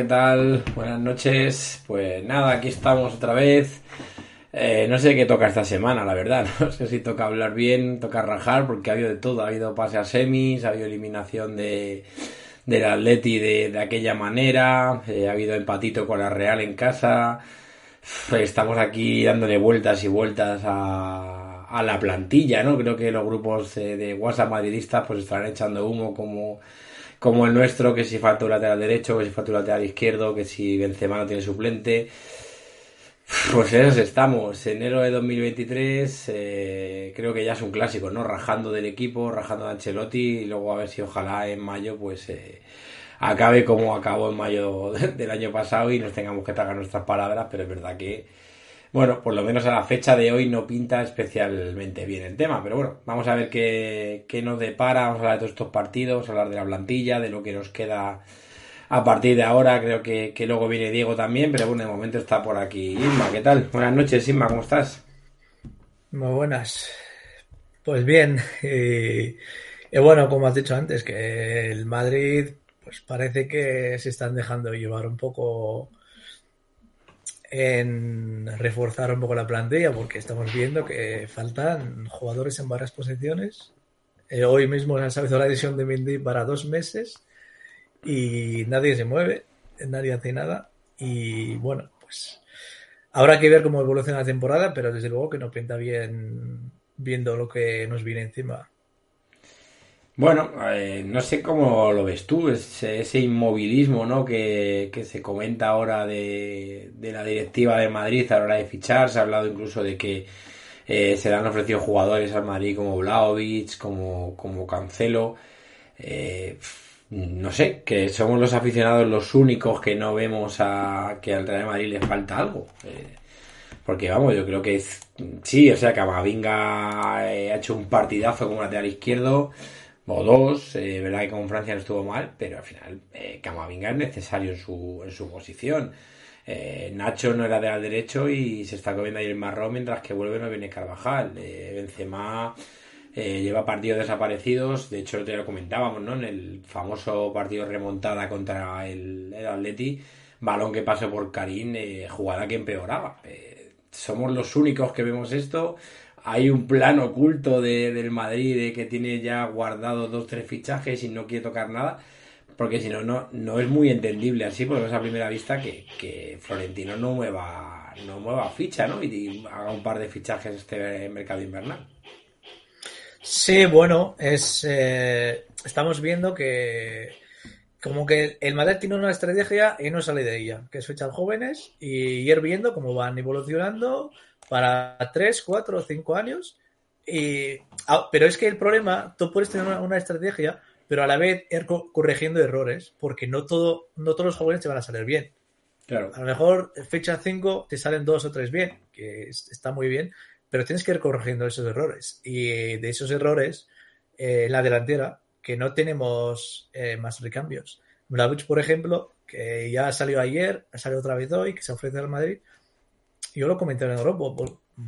¿qué tal? Buenas noches. Pues nada, aquí estamos otra vez. Eh, no sé qué toca esta semana, la verdad. No sé si toca hablar bien, toca rajar, porque ha habido de todo. Ha habido pase a semis, ha habido eliminación de, del Atleti de, de aquella manera, eh, ha habido empatito con la Real en casa. Estamos aquí dándole vueltas y vueltas a, la plantilla, ¿no? Creo que los grupos eh, de WhatsApp madridistas pues estarán echando humo como como el nuestro, que si falta un lateral derecho, que si falta un lateral izquierdo, que si Benzema no tiene suplente. Pues en eso estamos. Enero de 2023 eh, creo que ya es un clásico, ¿no? Rajando del equipo, rajando de Ancelotti y luego a ver si ojalá en mayo pues eh, acabe como acabó en mayo del año pasado y nos tengamos que tragar nuestras palabras, pero es verdad que bueno, por lo menos a la fecha de hoy no pinta especialmente bien el tema, pero bueno, vamos a ver qué, qué nos depara, vamos a hablar de todos estos partidos, hablar de la plantilla, de lo que nos queda a partir de ahora, creo que, que luego viene Diego también, pero bueno, de momento está por aquí Inma, ¿qué tal? Buenas noches, Inma, ¿cómo estás? Muy buenas. Pues bien, y, y bueno, como has dicho antes, que el Madrid pues parece que se están dejando llevar un poco en reforzar un poco la plantilla porque estamos viendo que faltan jugadores en varias posiciones. Eh, hoy mismo se ha sabido la decisión de Mendy para dos meses y nadie se mueve, nadie hace nada y bueno, pues habrá que ver cómo evoluciona la temporada, pero desde luego que no pinta bien viendo lo que nos viene encima. Bueno, eh, no sé cómo lo ves tú, ese, ese inmovilismo ¿no? que, que, se comenta ahora de, de, la directiva de Madrid a la hora de fichar. Se ha hablado incluso de que eh, se le han ofrecido jugadores al Madrid como Vlaovic, como, como Cancelo. Eh, no sé, que somos los aficionados los únicos que no vemos a que al Real Madrid le falta algo. Eh, porque vamos, yo creo que es, sí, o sea, Camavinga ha hecho un partidazo como lateral izquierdo o dos, eh, verdad que con Francia no estuvo mal, pero al final eh, Camavinga es necesario en su, en su posición. Eh, Nacho no era de al derecho y se está comiendo ahí el marrón mientras que vuelve no viene Carvajal. Eh, Benzema eh, lleva partidos desaparecidos, de hecho te lo comentábamos, ¿no? En el famoso partido remontada contra el, el Atleti, balón que pasó por Karim, jugada que empeoraba. Somos los únicos que vemos esto hay un plan oculto de, del Madrid de que tiene ya guardado dos tres fichajes y no quiere tocar nada porque si no no no es muy entendible así porque es a primera vista que, que Florentino no mueva no mueva ficha no y, haga un par de fichajes este mercado invernal. Sí bueno es eh, estamos viendo que como que el Madrid tiene una estrategia y no sale de ella que es fichar jóvenes y ir viendo cómo van evolucionando para 3, 4 o 5 años. Y, ah, pero es que el problema, tú puedes tener una, una, estrategia, pero a la vez ir corrigiendo errores, porque no, todo, no todos los jóvenes te van a salir bien. Claro. A lo mejor fecha 5 te salen 2 o 3 bien, que es, está muy bien, pero tienes que ir corrigiendo esos errores. Y de esos errores, eh, en la delantera, que no tenemos eh, más recambios. Vlaovic, por ejemplo, que ya salió ayer, ha salido otra vez hoy, que se ofrece al Madrid, yo lo comenté en Europa,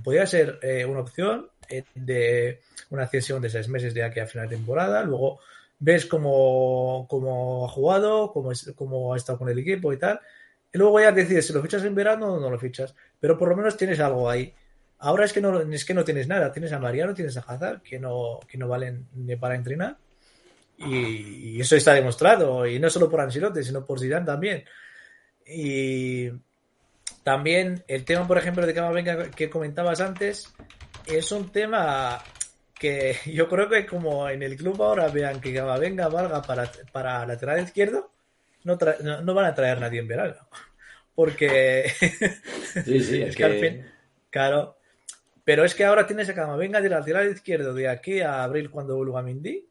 podría ser eh, una opción eh, de una cesión de seis meses de aquí a final de temporada, luego ves cómo, cómo ha jugado, cómo, es, cómo ha estado con el equipo y tal, y luego ya decides si lo fichas en verano o no lo fichas, pero por lo menos tienes algo ahí. Ahora es que no, es que no tienes nada, tienes a Mariano, tienes a Hazard, que no, que no valen ni para entrenar, y, y eso está demostrado, y no solo por Ancelotti, sino por Zidane también. Y también el tema, por ejemplo, de Camavinga que comentabas antes, es un tema que yo creo que como en el club ahora vean que Camavinga valga para, para lateral izquierdo, no, no, no, van a traer nadie en verano. Porque sí, sí, es, que, que, al fin, claro, pero es que ahora tienes a Camavinga de lateral izquierdo de aquí a abril cuando vuelva a Mindy,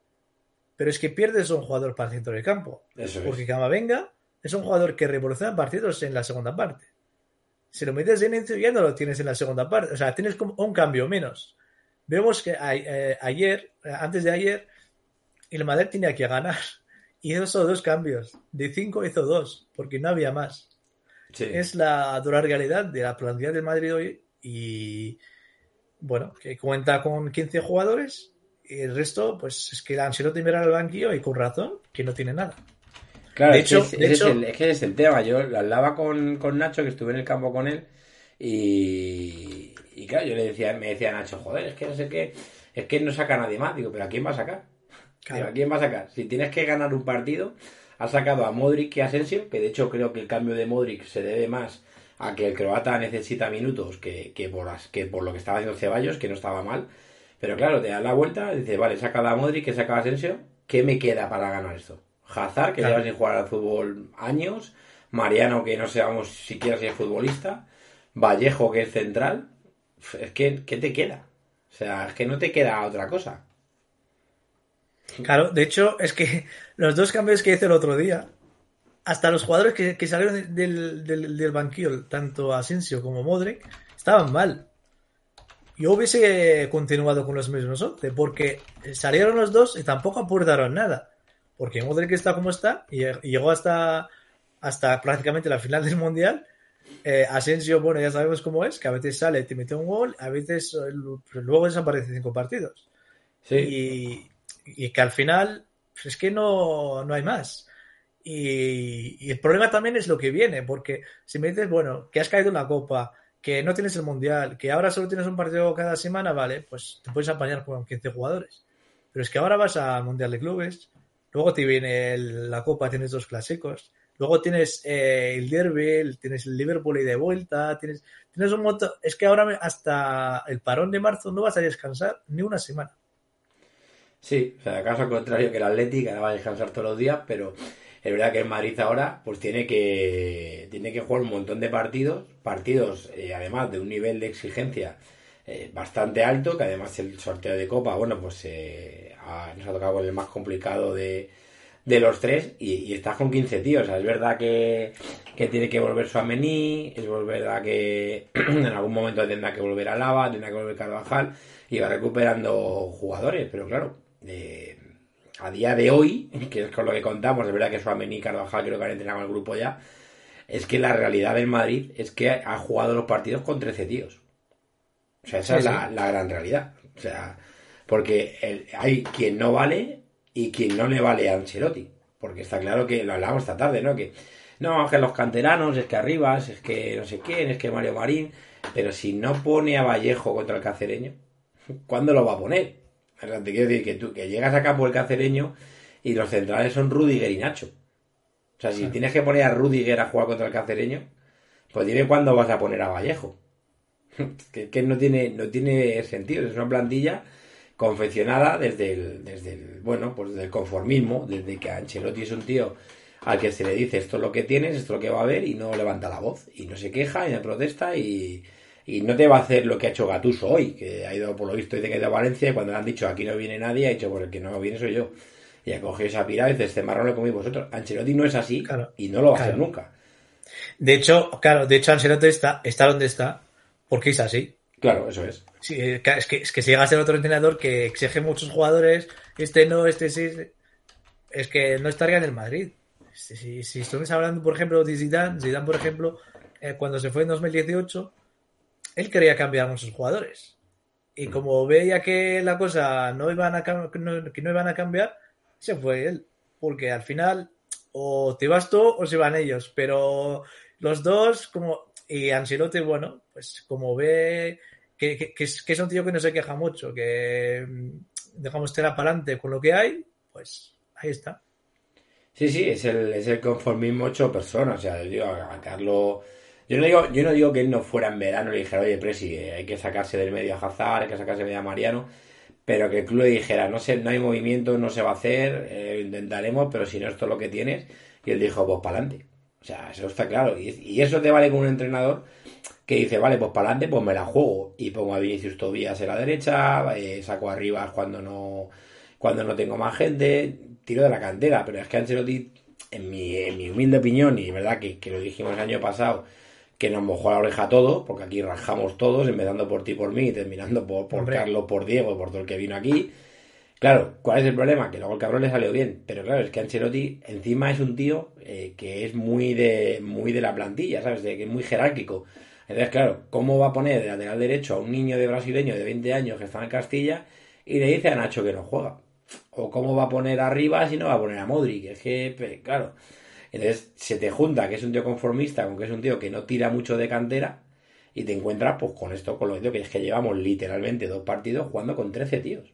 pero es que pierdes un jugador para el centro del campo. Eso porque es. Camavinga es un jugador que revoluciona partidos en la segunda parte si lo metes de inicio ya no lo tienes en la segunda parte. O sea, tienes como un cambio menos. Vemos que a, eh, ayer, antes de ayer, el Madrid tenía que ganar. Y hizo dos cambios. De cinco hizo dos, porque no había más. Sí. Es la dura realidad de la plantilla del Madrid hoy. Y bueno, que cuenta con 15 jugadores. Y el resto, pues es que Ancelotti mira al banquillo y con razón, que no tiene nada. Claro, es, que es, el, es, que es el tema. Yo lo hablaba con, con Nacho, que estuve en el campo con él, y, y claro, yo le decía, me decía Nacho, joder, es que no sé qué, es que no saca a nadie más. Digo, pero ¿a quién va a sacar? ¿a quién va a sacar? Si tienes que ganar un partido, ha sacado a Modric y a Asensio, que de hecho creo que el cambio de Modric se debe más a que el croata necesita minutos que, que, por, que por lo que estaba haciendo Ceballos, que no estaba mal. Pero claro, te da la vuelta, dices, vale, saca a Modric, que saca a Asensio, ¿qué me queda para ganar esto? Hazard, que lleva sin jugar al fútbol años, Mariano, que no sabemos siquiera si es futbolista, Vallejo, que es central, es que, ¿qué te queda? O sea, es que no te queda otra cosa. Claro, de hecho, es que los dos cambios que hice el otro día, hasta los jugadores que, salieron del, del, banquillo, tanto Asensio como Modric, estaban mal. Yo hubiese continuado con los mismos porque salieron los dos y tampoco aportaron nada. Porque Modric está como está y llegó hasta, hasta prácticamente la final del Mundial. Eh, Asensio, bueno, ya sabemos cómo es, que a veces sale, te mete un gol, a veces eh, luego desaparece cinco partidos. Sí. Y, que al final pues es que no, no hay más. Y, el problema también es lo que viene, porque si me dices, bueno, que has caído en la copa, que no tienes el mundial, que ahora solo tienes un partido cada semana, vale, pues te puedes apañar con 15 jugadores. Pero es que ahora vas al mundial de clubes, luego te viene la copa, tienes dos clásicos, luego tienes eh, el derby, tienes el Liverpool y de vuelta, tienes, tienes un montón. Es que ahora hasta el parón de marzo no vas a descansar ni una semana. Sí, o sea, caso contrario que el Atlético, ahora va a descansar todos los días, pero es verdad que el Madrid ahora pues tiene que tiene que jugar un montón de partidos, partidos eh, además de un nivel de exigencia eh, bastante alto, que además el sorteo de Copa, bueno, pues eh, nos ha tocado con el más complicado de, de los tres y, y, estás con 15 tíos. O sea, es verdad que, que tiene que volver su Amení, es verdad que en algún momento tendrá que volver a Lava, tendrá que volver Carvajal y va recuperando jugadores, pero claro, eh, a día de hoy, que es con lo que contamos, es verdad que Suamení y Carvajal creo que han entrenado el grupo ya, es que la realidad del Madrid es que ha jugado los partidos con 13 tíos. O sea, esa es La, gran realidad. O sea, porque hay quien no vale y quien no le vale a Ancelotti. Porque está claro que lo hablamos esta tarde, ¿no? Que no, que los canteranos, es que Arribas, es que no sé quién, es que Mario Marín. Pero si no pone a Vallejo contra el cacereño, ¿cuándo lo va a poner? te quiero decir que tú que llegas acá por el cacereño y los centrales son Rudiger y Nacho. O sea, si tienes que poner a Rudiger a jugar contra el cacereño, pues dime cuándo vas a poner a Vallejo. que, que, no tiene, no tiene sentido. Es una plantilla confeccionada desde el, desde el, bueno, pues desde el conformismo, desde que Ancelotti es un tío al que se le dice esto es lo que tienes, esto es lo que va a haber y no levanta la voz y no se queja y no protesta y, y no te va a hacer lo que ha hecho Gatuso hoy, que ha ido por lo visto y que ha ido a Valencia y cuando le han dicho aquí no viene nadie, ha dicho por el que no viene soy yo. Y ha cogido esa pirada y dice, este marrón lo comí vosotros. Ancelotti no es así y no lo va a hacer nunca. De hecho, claro, de hecho Ancelotti está, está donde está porque es así. Claro, eso es. Sí, es, que, es que si llega a ser otro entrenador que exige muchos jugadores, este no, este sí, es que no estaría en el Madrid. Si, si, si hablando, por ejemplo, de Zidane, Zidane, por ejemplo, eh, cuando se fue en 2018, él quería cambiar a muchos jugadores. Y mm. como veía que la cosa no iban a, que no iban a cambiar, se fue él. Porque al final, o te vas tú o se van ellos. Pero los dos, como. Y Ancelotti, bueno, pues como ve que, es, un tío que no se queja mucho, que mm, dejamos tela para adelante con lo que hay, pues ahí está. Sí, sí, es el, es el conformismo ocho personas. O sea, yo a Carlos yo no digo, yo no digo que él no fuera en verano y le dijera, oye, Presi, eh, hay que sacarse del medio a Hazard, hay que sacarse del medio a Mariano, pero que el club le dijera, no sé, no hay movimiento, no se va a hacer, eh, intentaremos, pero si no, esto es lo que tienes. Y él dijo, pues para adelante. O sea, eso está claro. Y, eso te vale con un entrenador que dice, vale, pues para adelante, pues me la juego. Y pongo a Vinicius Tobías en la derecha, eh, saco arriba cuando no, cuando no tengo más gente, tiro de la cantera. Pero es que Ancelotti, en mi, en mi humilde opinión, y verdad que, que lo dijimos el año pasado, que nos mojó la oreja a todos, porque aquí rajamos todos, empezando por ti, por mí, y terminando por, por Carlos, por Diego, por todo el que vino aquí. Claro, ¿cuál es el problema? Que luego el cabrón le salió bien, pero claro, es que Ancelotti encima es un tío eh, que es muy de, muy de la plantilla, ¿sabes? De, que es muy jerárquico. Entonces, claro, ¿cómo va a poner de lateral derecho a un niño de brasileño de 20 años que está en Castilla y le dice a Nacho que no juega? ¿O cómo va a poner arriba si no va a poner a Modric? Es que, claro, Entonces se te junta que es un tío conformista con que es un tío que no tira mucho de cantera y te encuentras pues con esto, con lo que es que llevamos literalmente dos partidos jugando con 13 tíos.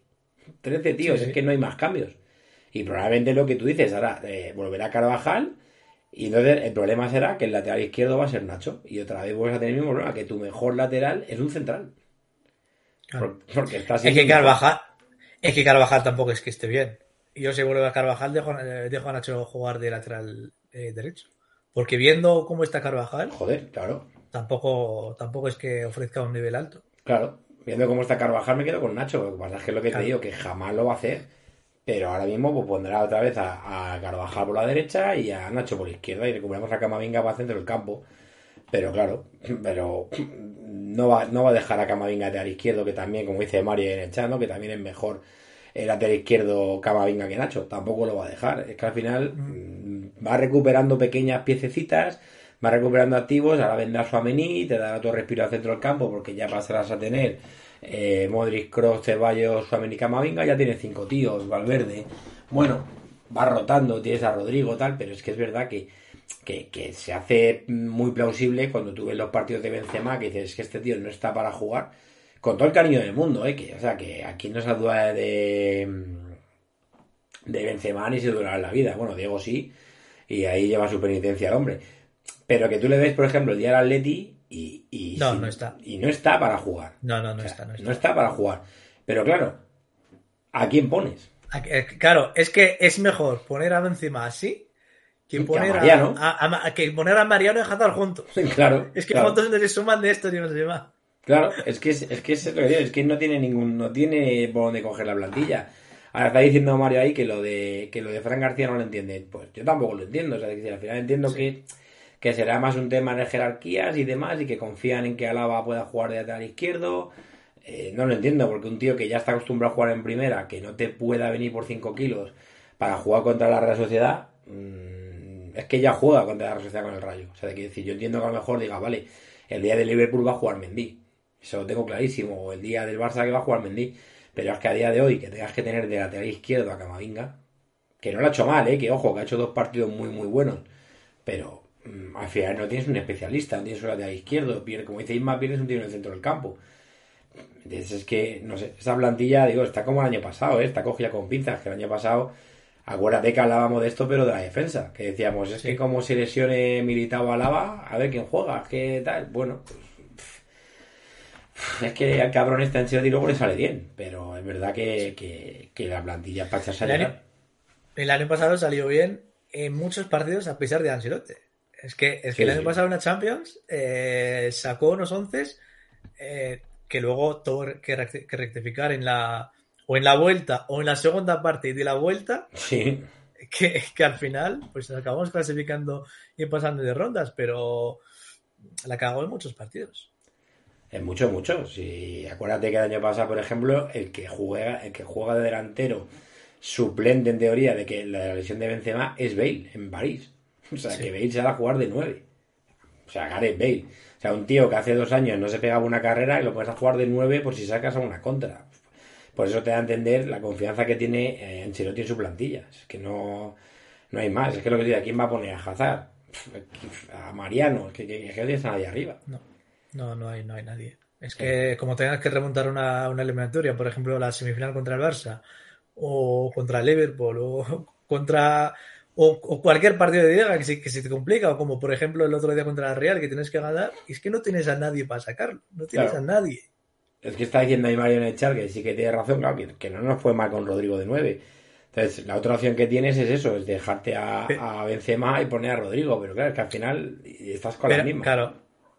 13 tíos, es que no hay más cambios. Y probablemente lo que tú dices, ahora eh, volverá Carvajal y entonces el problema será que el lateral izquierdo va a ser Nacho. Y otra vez vuelves a tener el mismo problema, que tu mejor lateral es un central. porque está es que Carvajal, es que Carvajal tampoco es que esté bien. Yo si vuelvo a Carvajal dejo, eh, dejo, a Nacho jugar de lateral eh, derecho. Porque viendo cómo está Carvajal. Joder, claro. Tampoco, tampoco es que ofrezca un nivel alto. Claro. Viendo cómo está Carvajal me quedo con Nacho. Lo que pasa es que es lo que te digo, que jamás lo va a hacer. Pero ahora mismo pues, pondrá otra vez a, Carvajal por la derecha y a Nacho por la izquierda y recuperamos a Camavinga para el centro del campo. Pero claro, pero no va, no va a dejar a Camavinga lateral izquierdo, que también, como dice Mario en el chat, que también es mejor el lateral izquierdo Camavinga que Nacho. Tampoco lo va a dejar. Es que al final mm, va recuperando pequeñas piececitas, va recuperando activos, ahora vendrá su Amení, te dará tu respiro al centro del campo porque ya pasarás a tener eh, Modric, Cross, Ceballos, Suameni, Camavinga, ya tiene cinco tíos, Valverde. Bueno, va rotando, tienes a Rodrigo, tal, pero es que es verdad que, que, se hace muy plausible cuando tú ves los partidos de Benzema que dices que este tío no está para jugar con todo el cariño del mundo, ¿eh? Que, o sea, que aquí no se duda de, de Benzema ni se dura la vida. Bueno, Diego sí, y ahí lleva su penitencia al hombre. Pero que tú le ves, por ejemplo, el día del Atleti y, no, no está. Y no está para jugar. No, no, no, está, no está. para jugar. Pero claro, ¿a quién pones? Eh, claro, es que es mejor poner a Benzema así que poner a, Mariano. A, que poner a Mariano y Hazard juntos. Claro. Es que juntos se suman de esto y no se va. Claro, es que es, es que es lo que digo, es que no tiene ningún, no tiene por dónde coger la plantilla. Ahora está diciendo Mario ahí que lo de que lo de Fran García no lo entiende. Pues yo tampoco lo entiendo. O sea, que al final entiendo que que será más un tema de jerarquías y demás, y que confían en que Alaba pueda jugar de lateral izquierdo. Eh, no lo entiendo, porque un tío que ya está acostumbrado a jugar en primera, que no te pueda venir por 5 kilos para jugar contra la Real Sociedad, mm, es que ya juega contra la Real Sociedad con el Rayo. O sea, decir, yo entiendo que a lo mejor diga, vale, el día de Liverpool va a jugar Mendy. Eso lo tengo clarísimo. O el día del Barça que va a jugar Mendy. Pero es que a día de hoy, que tengas que tener de lateral izquierdo a Camavinga, que no lo ha hecho mal, ¿eh? que ojo, que ha hecho dos partidos muy, muy buenos. Pero al final no tienes un especialista, no tienes un lateral izquierdo, como dice Isma, pierdes un tiro en el centro del campo. Entonces es que, no sé, esa plantilla, digo, está como el año pasado, ¿eh? está cogida con pinzas, que el año pasado, acuérdate que hablábamos de esto, pero de la defensa, que decíamos, es que como se lesione Militao a Lava, a ver quién juega, qué tal, bueno, es que al cabrón este Ancelotti luego le sale bien, pero es verdad que, la plantilla para echarse el, el año pasado salió bien en muchos partidos a pesar de Ancelotti. Es que, es que el año pasado en la Champions eh, sacó unos once eh, que luego tuvo que, rectificar en la o en la vuelta o en la segunda parte de la vuelta. Sí. Que, que al final, pues nos acabamos clasificando y pasando de rondas, pero la cagó en muchos partidos. En muchos, muchos. Y acuérdate que el año pasado, por ejemplo, el que juega, el que juega de delantero suplente en teoría de que la lesión de Benzema es Bale en París. O sea, que Bale se va a jugar de nueve. O sea, Gareth Bale. O sea, un tío que hace dos años no se pegaba una carrera y lo puedes jugar de nueve por si sacas a una contra. Por eso te da a entender la confianza que tiene eh, Ancelotti en su plantilla. Es que no, no hay más. Es que lo que digo, ¿quién va a poner a Hazard? A Mariano. Es que, que, que no tienes a nadie arriba. No, no, no hay, no hay nadie. Es que como tengas que remontar una, una eliminatoria, por ejemplo, la semifinal contra el Barça, o contra el Liverpool, o contra o, cualquier partido de liga que se, que se te complica, o como por ejemplo el otro día contra la Real que tienes que ganar, y es que no tienes a nadie para sacarlo, no tienes a nadie. Es que está diciendo ahí Mario en el chat que sí que tiene razón, claro, que, no nos fue mal con Rodrigo de 9. Entonces, la otra opción que tienes es eso, es dejarte a, a Benzema y poner a Rodrigo, pero claro, es que al final estás con la misma. Claro,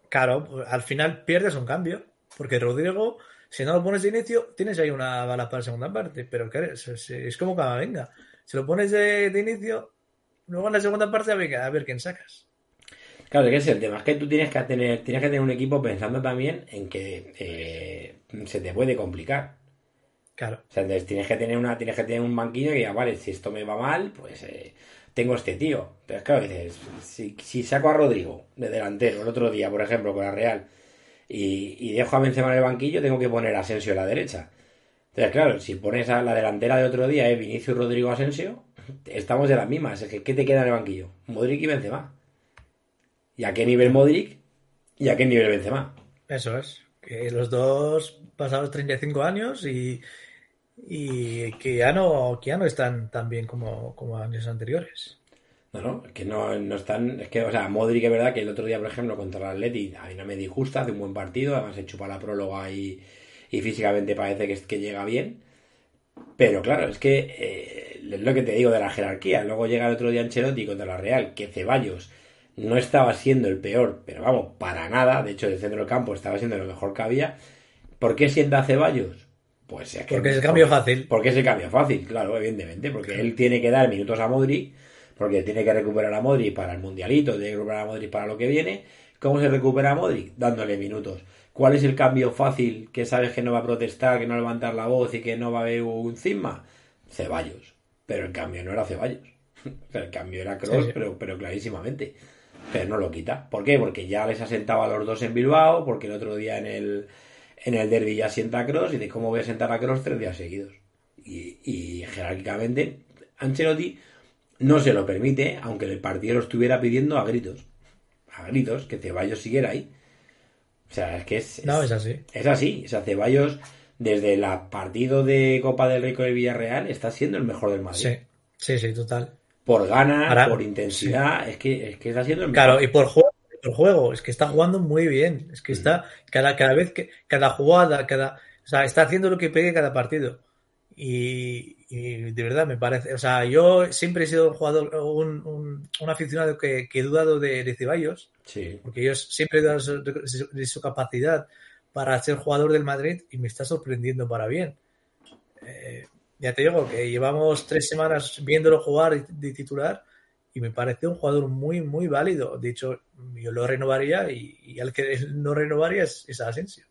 claro, al final pierdes un cambio, porque Rodrigo, si no lo pones de inicio, tienes ahí una bala para la segunda parte, pero es, es, como cada venga. Si lo pones de, de inicio, Luego en la segunda parte a ver, a ver quién sacas. Claro, que es el tema, es que tú tienes que tener, tienes que tener un equipo pensando también en que eh, se te puede complicar. Claro. O sea, entonces tienes que tener una, tienes que tener un banquillo que diga, vale, si esto me va mal, pues eh, tengo este tío. Entonces, claro, dices, si, saco a Rodrigo de delantero el otro día, por ejemplo, con la Real, y, dejo a Benzema en el banquillo, tengo que poner a Asensio a la derecha. Entonces, claro, si pones a la delantera de otro día, es Vinicius Rodrigo Asensio, estamos en las mismas. Es que, ¿qué te queda en el banquillo? Modric y Benzema. ¿Y a qué nivel Modric? ¿Y a qué nivel Benzema? Eso es. Que los dos pasados 35 años y, y que, ya no, que ya no están tan bien como, como años anteriores. No, no, es que no, no están. Es que, o sea, Modric es verdad que el otro día, por ejemplo, contra el Atleti, a mí no me disgusta, hace un buen partido, además se chupa la próloga y, y físicamente parece que, que llega bien. Pero claro, es que eh, es lo que te digo de la jerarquía. Luego llega el otro día Ancelotti contra la Real, que Ceballos no estaba siendo el peor, pero vamos, para nada. De hecho, el centro del campo estaba siendo lo mejor que había. ¿Por qué sienta a Ceballos? Pues es que, porque es el cambio fácil. Porque es el cambio fácil, claro, evidentemente. Porque él tiene que dar minutos a Modric, porque tiene que recuperar a Modric para el mundialito, tiene que recuperar a Modric para lo que viene. ¿Cómo se recupera a Modric? Dándole minutos. ¿Cuál es el cambio fácil que sabes que no va a protestar, que no va a levantar la voz y que no va a haber un cisma? Ceballos. Pero el cambio no era Ceballos. el cambio era Cross, sí, sí. pero, pero clarísimamente. Pero no lo quita. ¿Por qué? Porque ya les ha sentado a los dos en Bilbao, porque el otro día en el, en el derby ya sienta a Cross, y de cómo voy a sentar a Cross tres días seguidos. Y, y jerárquicamente, Ancelotti no se lo permite, aunque el partido lo estuviera pidiendo a gritos. A gritos, que Ceballos siguiera ahí. O sea, es que es, es, No, es así. es así. O sea, Ceballos, desde el partido de Copa del Rey con el Villarreal, está siendo el mejor del Madrid. Sí, sí, sí, total. Por ganas, Ahora, por intensidad, es, que, es que está siendo el mejor. Claro, y por juego, por juego, es que está jugando muy bien. Es que está, cada, cada vez que, cada jugada, cada, o sea, está haciendo lo que pegue cada partido. Y, y de verdad me parece, o sea, yo siempre he sido un jugador, un, un, un aficionado que, que, he dudado de, de Ceballos, Sí. porque yo siempre he dudado de su, de su capacidad para ser jugador del Madrid y me está sorprendiendo para bien. Eh, ya te digo que llevamos tres semanas viéndolo jugar de titular y me parece un jugador muy, muy válido. De hecho, yo lo renovaría y, y al que no renovaría es, es Asensio.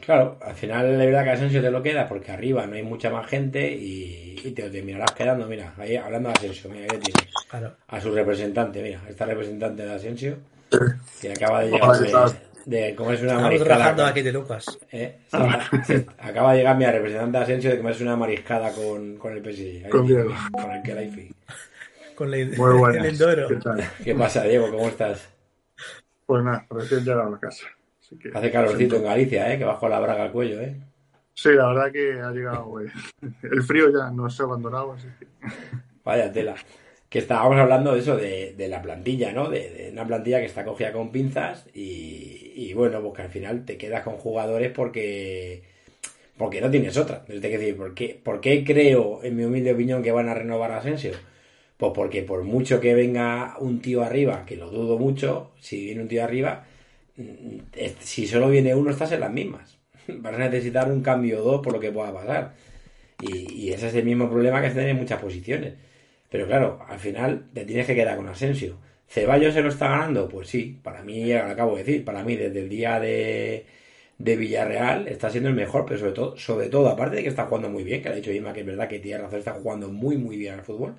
Claro, al final es verdad que Asensio te lo queda porque arriba no hay mucha más gente y, y te lo terminarás quedando. Mira, ahí hablando de Asensio, mira, ahí tienes. Claro. A su representante, mira, esta representante de Asensio que acaba de llegar de, de comerse una Estamos mariscada. aquí de Lucas. ¿eh? Sí, sí, acaba de llegar mi representante de Asensio de comerse una mariscada con, con el PSG. Ahí Con con el Kelaifi. Con la, Muy el buenas. Endoro. ¿Qué tal? ¿Qué pasa, Diego? ¿Cómo estás? Pues nada, recién llegado a casa. Así que- Hace calorcito en Galicia, ¿eh? Que bajo la braga al cuello, ¿eh? Sí, la verdad que ha llegado. güey. El frío ya nos ha abandonado, así que. Vaya tela. Que estábamos hablando de eso, de, de la plantilla, ¿no? De, de una plantilla que está cogida con pinzas y, y bueno, pues que al final te quedas con jugadores porque porque no tienes otra. Es decir, ¿por qué, ¿por qué creo, en mi humilde opinión, que van a renovar a Asensio? Pues porque por mucho que venga un tío arriba, que lo dudo mucho, si viene un tío arriba, si solo viene uno estás en las mismas. Vas a necesitar un cambio o dos por lo que pueda pasar. Y, ese es el mismo problema que se tiene en muchas posiciones. Pero claro, al final te tienes que quedar con Asensio. ¿Ceballos se lo está ganando? Pues sí, para mí, lo acabo de decir, para mí desde el día de, de Villarreal está siendo el mejor, pero sobre todo, sobre todo, aparte de que está jugando muy bien, que ha dicho Ima que es verdad que tiene razón, está jugando muy muy bien al fútbol,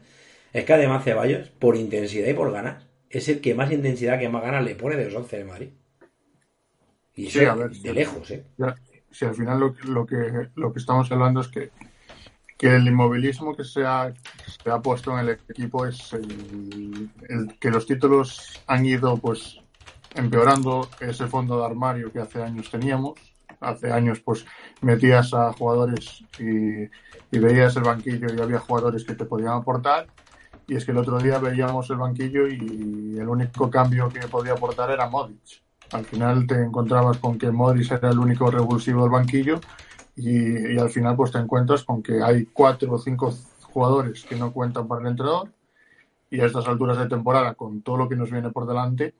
es que además Ceballos, por intensidad y por ganas, es el que más intensidad, que más ganas le pone de los 11 de Madrid. Y eso Sí, a ver, de lejos, ¿eh? Si al final lo, lo que, lo que estamos hablando es que, que el inmovilismo que se ha, se ha puesto en el equipo es el, el que los títulos han ido pues empeorando ese fondo de armario que hace años teníamos. Hace años pues metías a jugadores y, y veías el banquillo y había jugadores que te podían aportar. Y es que el otro día veíamos el banquillo y el único cambio que podía aportar era Modric. Al final te encontrabas con que Modric era el único revulsivo del banquillo y, al final pues te encuentras con que hay cuatro o cinco jugadores que no cuentan para el entrenador y a estas alturas de temporada con todo lo que nos viene por delante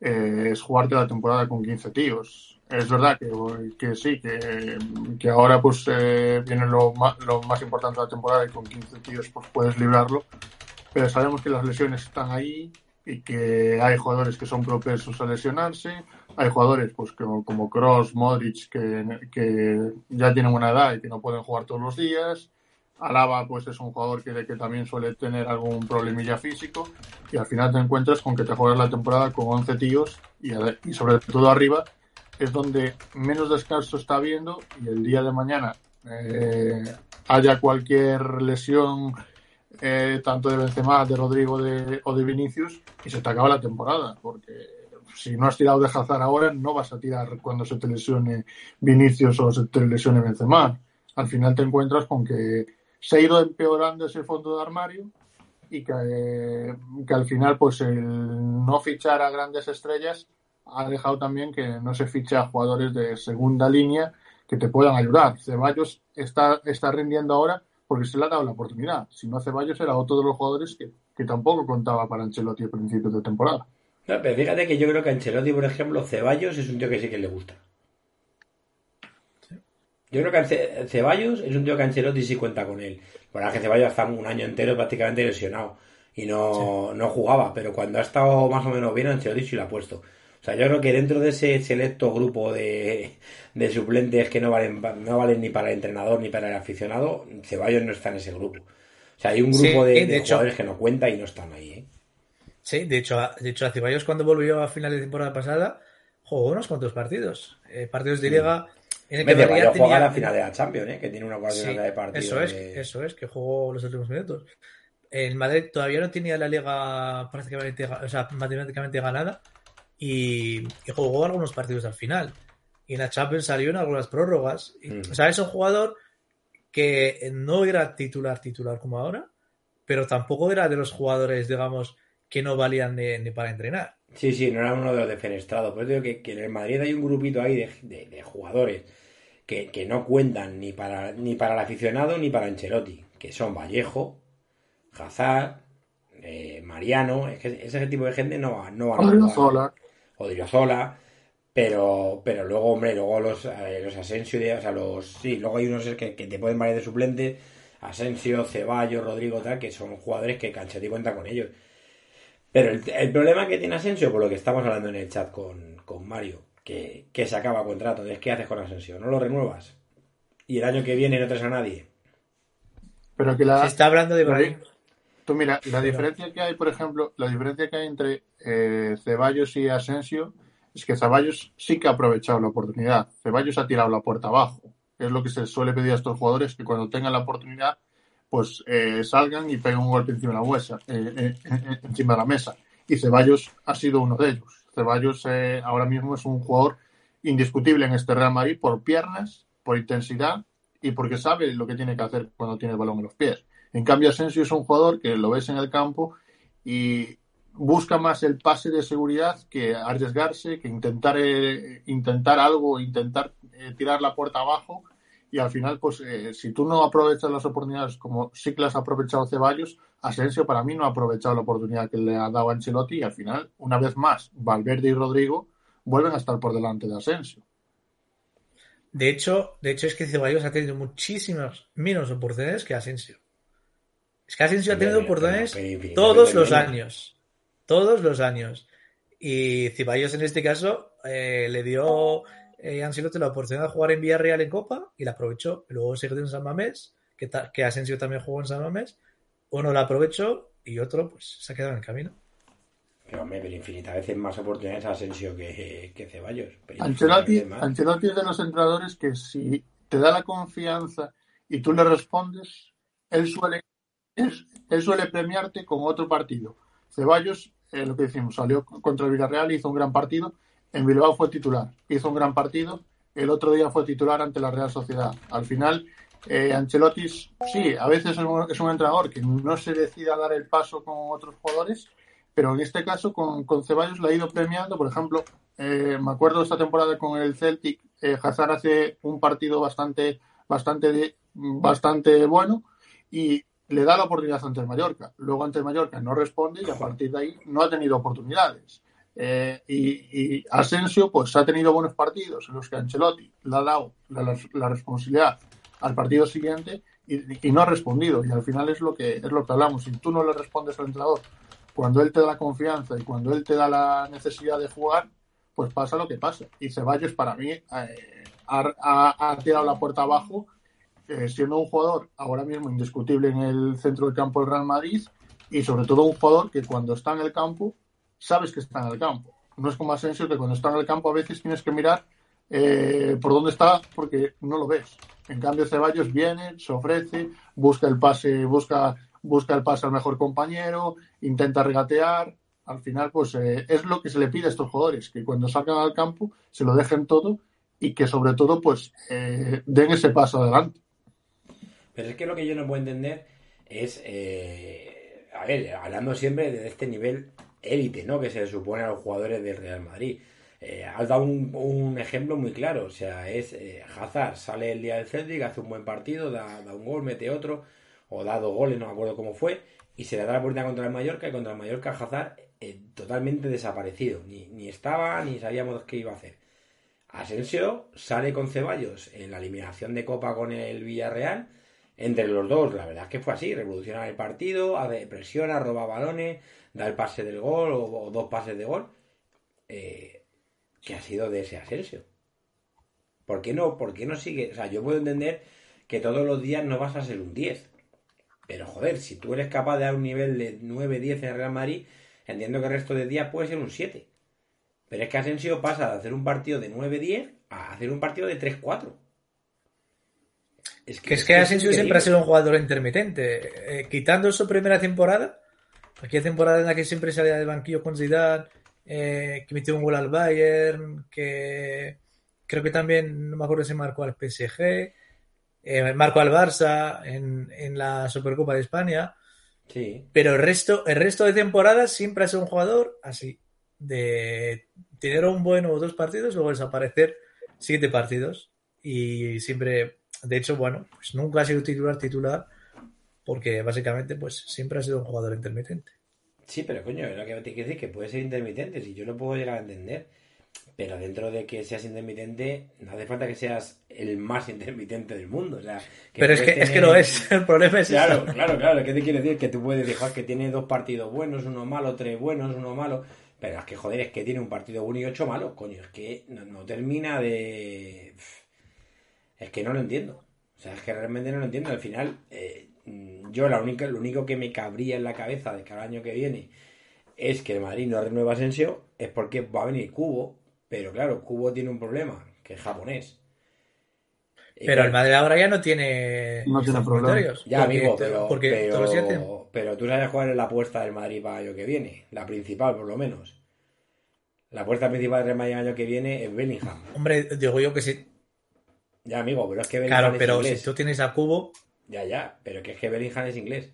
eh, es jugarte la temporada con 15 tíos. Es verdad que, que sí, que, que ahora pues eh, viene lo más, lo más importante de la temporada y con 15 tíos pues puedes librarlo, pero sabemos que las lesiones están ahí y que hay jugadores que son propensos a lesionarse, hay jugadores pues como, como Cross, Modric que, que ya tienen una edad y que no pueden jugar todos los días, Alaba pues es un jugador que, que también suele tener algún problemilla físico. Y al final te encuentras con que te juegas la temporada con 11 tíos y, y sobre todo arriba es donde menos descanso está habiendo y el día de mañana eh, haya cualquier lesión eh, tanto de Benzema, de Rodrigo de, o de Vinicius y se te acaba la temporada, porque si no has tirado de Hazard ahora, no vas a tirar cuando se te lesione Vinicius o se te lesione Benzema. Al final te encuentras con que se ha ido empeorando ese fondo de armario y que, que al final pues el no fichar a grandes estrellas ha dejado también que no se fiche a jugadores de segunda línea que te puedan ayudar. Ceballos está, está rindiendo ahora porque se le ha dado la oportunidad. Si no, Ceballos era otro de los jugadores que, que tampoco contaba para Ancelotti a principios de temporada. No, pero fíjate que yo creo que Ancelotti, por ejemplo, Ceballos es un tío que sí que le gusta. Yo creo que Ceballos es un tío que Ancelotti sí cuenta con él. Por que Ceballos está un año entero prácticamente lesionado y no, no jugaba, pero cuando ha estado más o menos bien, Ancelotti sí lo ha puesto. O sea, yo creo que dentro de ese selecto grupo de, de suplentes que no valen, no valen ni para el entrenador ni para el aficionado, Ceballos no está en ese grupo. O sea, hay un grupo de, de, jugadores que no cuenta y no están ahí. ¿eh? Sí, de hecho, de hecho, a Ceballos cuando volvió a final de temporada pasada jugó unos cuantos partidos. Eh, partidos de liga. En el que Ceballos tenía... juega la final de la Champions, ¿eh? que tiene una cuarta sí, de partidos. Eso es, de... eso es, que jugó los últimos minutos. El Madrid todavía no tenía la liga prácticamente, o sea, matemáticamente ganada y, y, jugó algunos partidos al final. Y en la Champions salió en algunas prórrogas. Y, mm. O sea, es un jugador que no era titular titular como ahora, pero tampoco era de los jugadores, digamos, que no valían ni, ni para entrenar. Sí, sí, no era uno de los defenestrados. Por eso digo que, que, en el Madrid hay un grupito ahí de, de, de jugadores que, que, no cuentan ni para, ni para el aficionado ni para Ancelotti, que son Vallejo, Hazard, eh, Mariano, es que ese tipo de gente no va, no va a jugar. Odriozola, pero, pero luego, hombre, luego los, eh, los Asensio, o sea, los, sí, luego hay unos que, que te pueden valer de suplente, Asensio, Ceballos, Rodrigo, tal, que son jugadores que Canchetti cuenta con ellos. Pero el, el, problema que tiene Asensio, por lo que estamos hablando en el chat con, con Mario, que, que, se acaba contrato, es ¿qué haces con Asensio? ¿No lo renuevas? Y el año que viene no traes a nadie. Pero que la... Se está hablando de. Tú mira, la diferencia que hay, por ejemplo, la diferencia que hay entre eh, Ceballos y Asensio es que Ceballos sí que ha aprovechado la oportunidad. Ceballos ha tirado la puerta abajo. Es lo que se suele pedir a estos jugadores, que cuando tengan la oportunidad, pues eh, salgan y peguen un golpe encima de la, huesa, eh, encima de la mesa. Y Ceballos ha sido uno de ellos. Ceballos ahora mismo es un jugador indiscutible en este Real Madrid por piernas, por intensidad y porque sabe lo que tiene que hacer cuando tiene el balón en los pies. En cambio, Asensio es un jugador que lo ves en el campo y busca más el pase de seguridad que arriesgarse, que intentar, eh, intentar algo, intentar eh, tirar la puerta abajo. Y al final, pues eh, si tú no aprovechas las oportunidades como sí que las ha aprovechado Ceballos, Asensio para mí no ha aprovechado la oportunidad que le ha dado a Ancelotti y al final, una vez más, Valverde y Rodrigo vuelven a estar por delante de Asensio. De hecho, de hecho es que Ceballos ha tenido muchísimas menos oportunidades que Asensio. Es que Asensio ha tenido oportunidades todos los años. Todos los años. Y Ceballos en este caso eh, le dio eh, Ancelotti la oportunidad de jugar en Villarreal en Copa y la aprovechó. Luego se quedó en San Mamés, que, que Asensio también jugó en San Mamés. Uno la aprovechó y otro pues se ha quedado en el camino. Pero, hombre, pero infinitas veces más oportunidades a Asensio que, que Ceballos. Ancelotti, Ancelotti es de los entrenadores que si te da la confianza y tú le respondes, él suele él, él suele premiarte con otro partido. Ceballos, eh, lo que decimos, salió contra el Villarreal, hizo un gran partido. En Bilbao fue titular, hizo un gran partido. El otro día fue titular ante la Real Sociedad. Al final, eh, Ancelotti, sí, a veces es un, es un, entrenador que no se decide a dar el paso con otros jugadores, pero en este caso con, con Ceballos la ha ido premiando. Por ejemplo, eh, me acuerdo esta temporada con el Celtic, eh, Hazard hace un partido bastante, bastante, bastante bueno y le da la oportunidad ante el Mallorca. Luego ante el Mallorca no responde y a partir de ahí no ha tenido oportunidades. Eh, y, y, Asensio pues ha tenido buenos partidos en los que Ancelotti le ha dado la, la responsabilidad al partido siguiente y, y, no ha respondido. Y al final es lo que es lo que hablamos. Si tú no le respondes al entrenador cuando él te da la confianza y cuando él te da la necesidad de jugar, pues pasa lo que pasa. Y Ceballos para mí eh, ha, ha, ha tirado la puerta abajo eh, siendo un jugador ahora mismo indiscutible en el centro del campo del Real Madrid y sobre todo un jugador que cuando está en el campo sabes que está en el campo. No es como Asensio que cuando está en el campo a veces tienes que mirar eh, por dónde está porque no lo ves. En cambio Ceballos viene, se ofrece, busca el pase, busca busca el pase al mejor compañero, intenta regatear. Al final, pues eh, es lo que se le pide a estos jugadores, que cuando salgan al campo se lo dejen todo y que sobre todo, pues eh, den ese paso adelante. Pero es que lo que yo no puedo entender es, eh, a ver, hablando siempre de este nivel élite, ¿no? Que se supone a los jugadores del Real Madrid. Eh, has dado un, ejemplo muy claro, o sea, es eh, Hazard sale el día del Celtic, hace un buen partido, da, un gol, mete otro, o da dos goles, no me acuerdo cómo fue, y se le da la oportunidad contra el Mallorca, y contra el Mallorca Hazard totalmente desaparecido, ni, ni estaba, ni sabíamos qué iba a hacer. Asensio sale con Ceballos en la eliminación de Copa con el Villarreal, entre los dos, la verdad es que fue así, revoluciona el partido, presiona, roba balones, da el pase del gol o, dos pases de gol. Eh, que ha sido de ese Asensio. ¿Por qué no? ¿Por qué no sigue? O sea, yo puedo entender que todos los días no vas a ser un 10. Pero joder, si tú eres capaz de dar un nivel de 9-10 en Real Madrid, entiendo que el resto de días puede ser un 7. Pero es que Asensio pasa de hacer un partido de 9-10 a hacer un partido de 3-4. Es que, es que Asensio siempre ha sido un jugador intermitente. Eh, quitando su primera temporada, aquella temporada en la que siempre salía del banquillo con Zidane, eh, que metió un gol al Bayern, que creo que también, no me acuerdo si marcó al PSG, eh, marcó al Barça en, la Supercopa de España. Sí. Pero el resto, el resto de temporadas siempre ha sido un jugador así, de tener un buen o dos partidos, luego desaparecer siete partidos. Y siempre, de hecho, bueno, pues nunca ha sido titular titular, porque básicamente, pues siempre ha sido un jugador intermitente. Sí, pero coño, es lo que te quiero decir, que puede ser intermitente, si yo lo puedo llegar a entender. Pero dentro de que seas intermitente, no hace falta que seas el más intermitente del mundo. O sea, pero es que, es que lo es, el problema es Claro, claro, claro. ¿Qué te quiere decir? Que tú puedes dejar que tiene dos partidos buenos, uno malo, tres buenos, uno malo. Pero es que, joder, es que tiene un partido bueno y ocho malos, coño. Es que no, termina de. Es que no lo entiendo. O sea, es que realmente no lo entiendo. Al final, eh, yo la única, lo único que me cabría en la cabeza de cada año que viene es que el Madrid no renueva Asensio, es porque va a venir Cubo, pero claro, Cubo tiene un problema, que es japonés. Pero el Madrid ahora ya no tiene, no tiene problemas. Ya, amigo, pero, pero, pero, tú sabes cuál es la apuesta del Madrid para el año que viene, la principal por lo menos. La apuesta principal del Madrid el año que viene es Bellingham. Hombre, digo yo que sí. Ya, amigo, pero es que Bellingham Claro, pero si tú tienes a Cubo, ya, ya, pero que es que Bellingham es inglés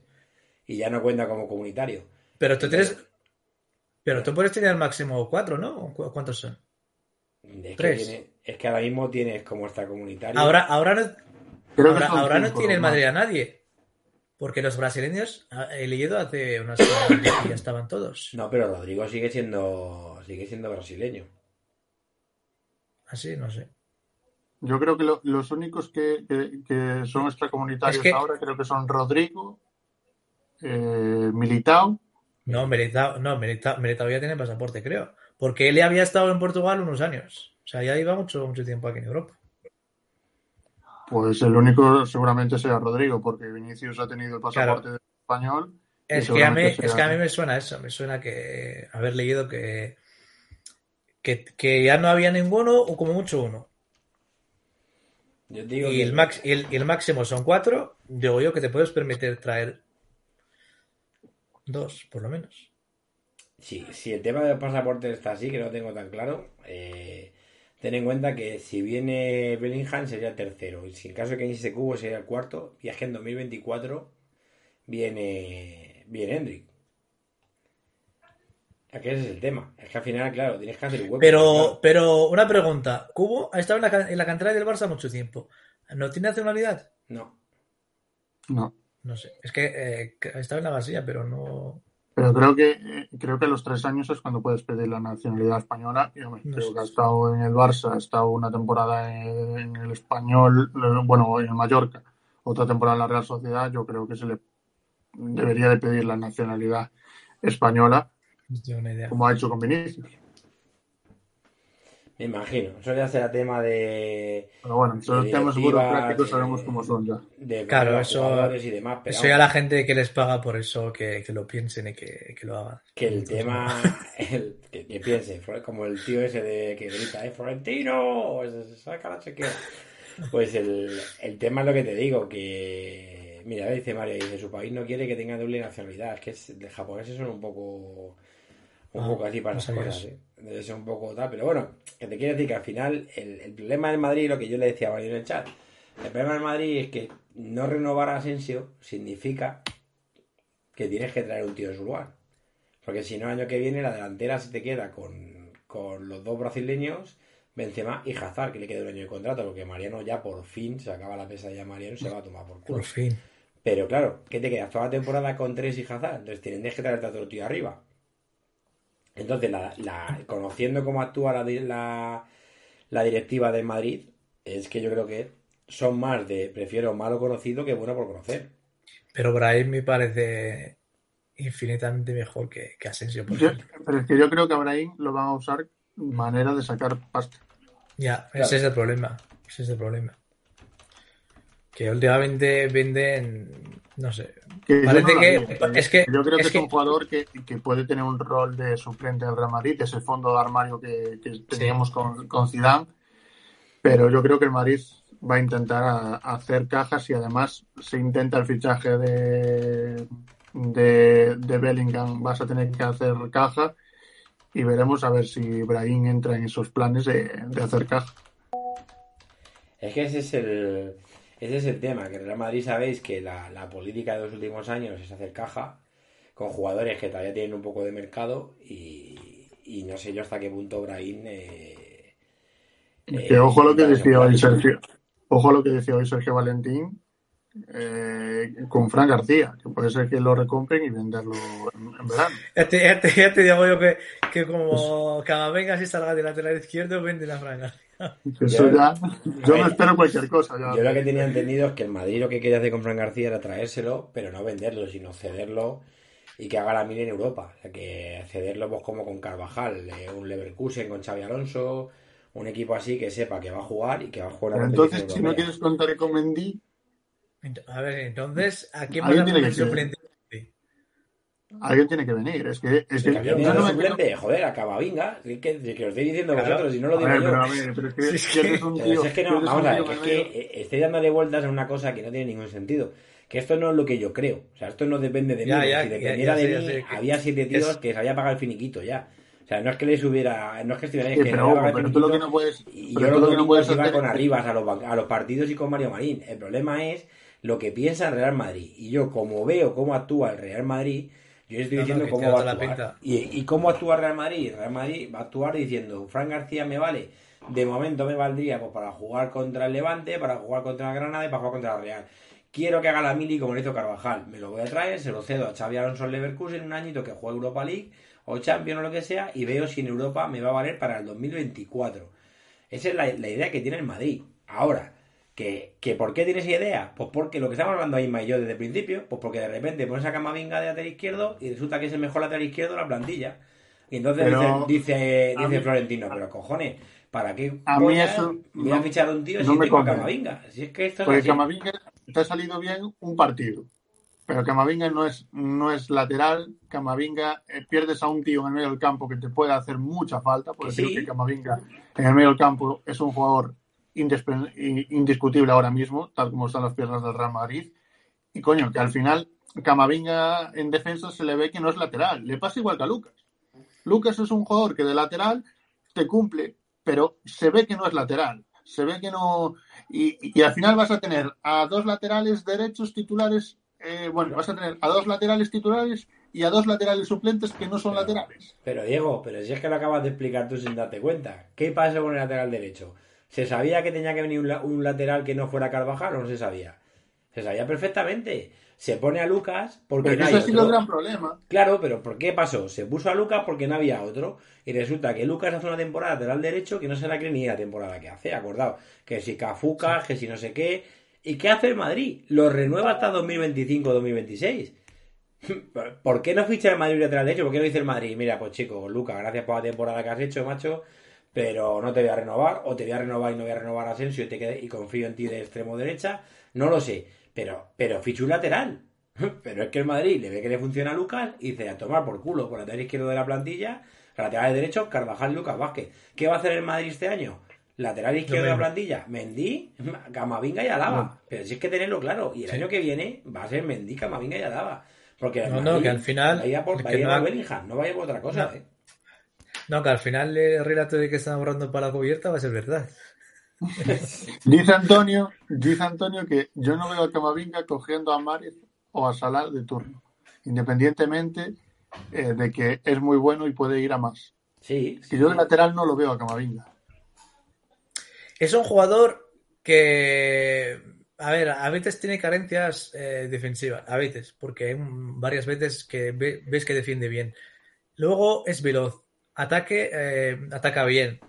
y ya no cuenta como comunitario. Pero tú tienes. Pero tú puedes tener al máximo cuatro, ¿no? ¿Cuántos son? Es Tres. Que es que ahora mismo tienes como esta comunitaria. Ahora, ahora no, ahora, no tiene el Madrid a nadie. Porque los brasileños, ah, he leído hace unas semanas que ya estaban todos. No, pero Rodrigo sigue siendo sigue siendo brasileño. Así, ah, no sé. Yo creo que los únicos que, son extracomunitarios ahora creo que son Rodrigo, eh, Militao. No, Militao, no, Militao, ya tiene pasaporte, creo. Porque él ya había estado en Portugal unos años. O sea, ya iba mucho, mucho tiempo aquí en Europa. Pues el único seguramente sea Rodrigo, porque Vinicius ha tenido el pasaporte español. Es que, a mí, es que a mí me suena eso, me suena que haber leído que, que, que ya no había ninguno o como mucho uno y, el max, y, el, máximo son cuatro, digo yo que te puedes permitir traer dos, por lo menos. Sí, si el tema del pasaporte está así, que no tengo tan claro, eh, ten en cuenta que si viene Bellingham sería el tercero, y si en caso de que inicie Cubo sería el cuarto, y es que en 2024 viene, viene Hendrik. Aquí ese es el tema. Es que al final, claro, tienes que hacer hueco. Pero, pero una pregunta. Cubo ha estado en la, en la cantera del Barça mucho tiempo. ¿No tiene nacionalidad? No. No. No sé. Es que eh, ha estado en la vasilla, pero no. Pero creo que eh, creo que a los tres años es cuando puedes pedir la nacionalidad española. Y, creo que ha estado en el Barça, ha estado una temporada en, el español, bueno, en el Mallorca, otra temporada en la Real Sociedad. Yo creo que se le debería de pedir la nacionalidad española como ha hecho con Vinicius. Me imagino. Eso ya será tema de. Pero bueno, esos temas seguros prácticos sabemos cómo son ya. claro, eso. Y demás, eso ya la gente que les paga por eso que, que lo piensen y que, que, lo hagan. Que el tema. El, que, que piense, como el tío ese de que grita, ¡eh, Florentino! Saca la chequera. Pues el, el tema es lo que te digo, que mira, dice Mario, dice, su país no quiere que tenga doble nacionalidad. Es que es, de japoneses son un poco un poco así para no sabía cosas, eso. ¿eh? Debe ser un poco tal, pero bueno, que te quiero decir que al final el, el problema del Madrid, lo que yo le decía a Mario en el chat, el problema del Madrid es que no renovar a Asensio significa que tienes que traer un tío de su lugar. Porque si no, el año que viene la delantera se te queda con, con los dos brasileños, Benzema y Hazard, que le queda un año de contrato, porque Mariano ya por fin se acaba la pesadilla Mariano y se va a tomar por culo. Por fin. Pero claro, ¿qué te quedas? Toda la temporada con tres y Hazard. Entonces tienes que traerte a otro tío arriba. Entonces, la, la- conociendo cómo actúa la, la, la directiva del Madrid, es que yo creo que son más de prefiero malo conocido que bueno por conocer. Pero Brahim me parece infinitamente mejor que, que Asensio, por Yo- pero es que yo creo que a Brahim lo van a usar manera de sacar pasta. Ya, Claro. ese es el problema. Ese es el problema. Que últimamente venden, no sé. Que yo Parece no que- lo haría. es que- yo creo que es que- un jugador que, que puede tener un rol de suplente del Real Madrid, ese fondo de armario que, que teníamos con, con Zidane, pero yo creo que el Madrid va a intentar a- hacer cajas y además se intenta el fichaje de, de, de Bellingham, vas a tener que hacer caja y veremos a ver si Brahim entra en esos planes de, de hacer caja. Es que ese es el, ese es el tema, que el Real Madrid sabéis que la, la política de los últimos años es hacer caja con jugadores que todavía tienen un poco de mercado y, y no sé yo hasta qué punto Brahim... eh, eh, ojo a lo que decía hoy. Sergio, ojo a lo que decía hoy Sergio Valentín eh, con Fran García, que puede ser que lo recompren y venderlo en, en verano. Ya te, ya te- ya te digo yo que, que como Camavinga si salga de lateral izquierdo, vende la franja. Eso Yo- ya, yo ver, no espero cualquier cosa. Ya. Yo lo que tenía entendido es que el Madrid lo que quería hacer con Fran García era traérselo, pero no venderlo, sino cederlo y que haga la mil en Europa. O sea, que cederlo pues como con Carvajal, eh, un Leverkusen con Xavi Alonso, un equipo así que sepa que va a jugar y que va a jugar Pero una entonces, si no quieres contar con Mendy, A ver, entonces, ¿a quién Alguien tiene poner que ser. suplente? alguien tiene que venir. Es que, es que que no de me suplente, joder, a Camavinga, es que, que lo estoy diciendo Claro. vosotros, si no lo A digo ver, yo. pero, a ver, pero es que, es que un tío. es que no, vamos a ver, que es que eh, estoy dándole vueltas a una cosa que no tiene ningún sentido. Que esto no es lo que yo creo. O sea, esto no depende de mí. Ya, si ya, dependiera ya de mí, había siete que es- tíos que se había pagado el finiquito ya. O sea, no es que les hubiera. No es que estuviera. Sí, es que pero el pero tú lo que no puedes, y yo lo que no puedes iba hacer con Arribas a los, a los partidos y con Mario Marín. El problema es lo que piensa el Real Madrid. Y yo, como veo cómo actúa el Real Madrid, yo estoy No, diciendo cómo va a actuar. Y, y cómo actúa el Real Madrid. El Real Madrid va a actuar diciendo: Fran García me vale. De momento me valdría pues, para jugar contra el Levante, para jugar contra el Granada y para jugar contra el Real. Quiero que haga la mili como lo hizo Carvajal. Me lo voy a traer, se lo cedo a Xavi Alonso en Leverkusen un añito que juegue Europa League o Champions o lo que sea y veo si en Europa me va a valer para el 2024. Esa es la, la idea que tiene el Madrid. Ahora, ¿que, que ¿por qué tiene esa idea? Pues porque lo que estamos hablando ahí y yo desde el principio, pues porque de repente pones a Camavinga de lateral izquierdo y resulta que es el mejor lateral izquierdo de la plantilla. Y entonces Pero- dice, dice, a dice mí- Florentino, pero cojones, ¿para qué A mí pollas eso voy a no- fichar a un tío no si me tengo a. Camavinga? Si es que esto es Porque así. Camavinga te ha salido bien un partido. Pero Camavinga no es, no es lateral. Camavinga eh, pierdes a un tío en el medio del campo que te puede hacer mucha falta. Creo sí. que Camavinga en el medio del campo es un jugador indiscutible ahora mismo, tal como están las piernas del Real Madrid. Y coño, que al final Camavinga en defensa se le ve que no es lateral. Le pasa igual que a Lucas. Lucas es un jugador que de lateral te cumple, pero se ve que no es lateral. Se ve que no. Y, y al final vas a tener a dos laterales derechos titulares. eh, bueno, vas a tener a dos laterales titulares y a dos laterales suplentes que no son laterales. Pero Diego, pero si es que lo acabas de explicar tú sin darte cuenta. ¿Qué pasa con el lateral derecho? ¿Se sabía que tenía que venir un, un lateral que no fuera Carvajal o no se sabía? Se sabía perfectamente. Se pone a Lucas porque Pero no hay ha sido otro. gran problema. Claro, pero ¿por qué pasó? Se puso a Lucas porque no había otro. Y resulta que Lucas hace una temporada lateral derecho que no se la cree ni la temporada que hace, acordado. Que si Cafuca, que si no sé qué. ¿Y qué hace el Madrid? Lo renueva hasta 2025-2026. ¿Por qué no ficha el Madrid lateral derecho? ¿Por qué no dice el Madrid? Mira, pues chico, Lucas, gracias por la temporada que has hecho, macho, pero no te voy a renovar, o te voy a renovar y no voy a renovar a Asensio y, te y confío en ti de extremo derecha. No lo sé, pero, pero ficha un lateral. Pero es que el Madrid le ve que le funciona a Lucas y dice a tomar por culo por lateral izquierdo de la plantilla, lateral derecho, Carvajal y Lucas Vázquez. ¿Qué va a hacer el Madrid este año? Lateral izquierdo de la plantilla, Mendy, Camavinga y Alaba. Pero si es que tenerlo claro. Y el año que viene va a ser Mendy, Camavinga y Alaba. Porque no, no, que al final. Vaya por, vaya no, Bellingham, no vaya por otra cosa. No, ¿eh? No, que al final el relato de que están ahorrando para la cubierta va a ser verdad. dice Antonio, dice Antonio que yo no veo a Camavinga cogiendo a Mariz o a Salah de turno, independientemente eh, de que es muy bueno y puede ir a más. Sí. Si yo de lateral no lo veo a Camavinga. Es un jugador que, a ver, a veces tiene carencias eh, defensivas, a veces, porque hay varias veces que ve, ves que defiende bien. Luego es veloz, ataque, eh, ataca bien.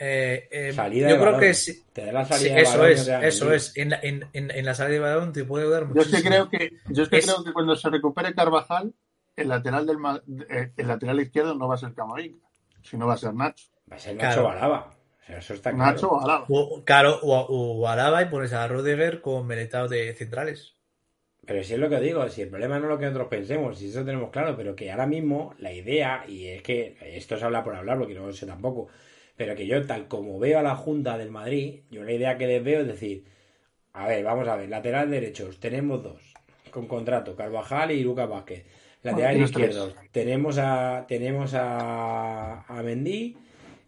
Eh, eh, salida yo de creo balón. que sí, Te da la salida sí, de eso balón, es, no eso es. En la, en, en, en la salida de balón te puede dar Yo muchísimo. es que creo que, yo es que Es- creo que cuando se recupere Carvajal, el lateral del Ma- eh, el lateral izquierdo no va a ser Camavinga, sino va a ser Nacho. Va a ser Nacho Claro. Balaba. O sea, eso está claro. Nacho o Alaba. O, claro, o, o Alaba y pones a Rodeger con Meletao de centrales. Pero si es lo que digo, si el problema no es lo que nosotros pensemos, si eso tenemos claro, pero que ahora mismo la idea, y es que esto se habla por hablar, porque no lo sé tampoco, pero que yo tal como veo a la Junta del Madrid, yo la idea que les veo es decir, a ver, vamos a ver, lateral derechos, tenemos dos, con contrato, Carvajal y Lucas Vázquez. Lateral tienes tres. izquierdo, tenemos a tenemos a, a Mendy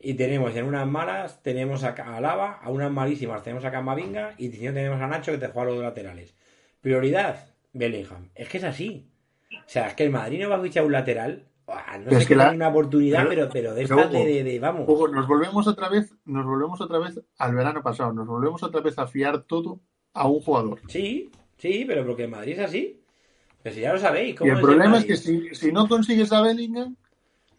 y tenemos en unas malas, tenemos a Alaba, a unas malísimas tenemos a Camavinga y si no tenemos a Nacho que te juega los dos laterales. Prioridad, Bellingham. Es que es así. O sea, es que el Madrid no va a fichar un lateral. No Pero sé es que la- hay una oportunidad, pero- pero, pero de pero, estas de, de- de- vamos. Hugo, nos volvemos otra vez, nos volvemos otra vez al verano pasado, nos volvemos otra vez a fiar todo a un jugador. Sí, sí, pero porque el Madrid es así. Pero si ya lo sabéis. Y ¿cómo el es problema es que si, si no consigues a Bellingham,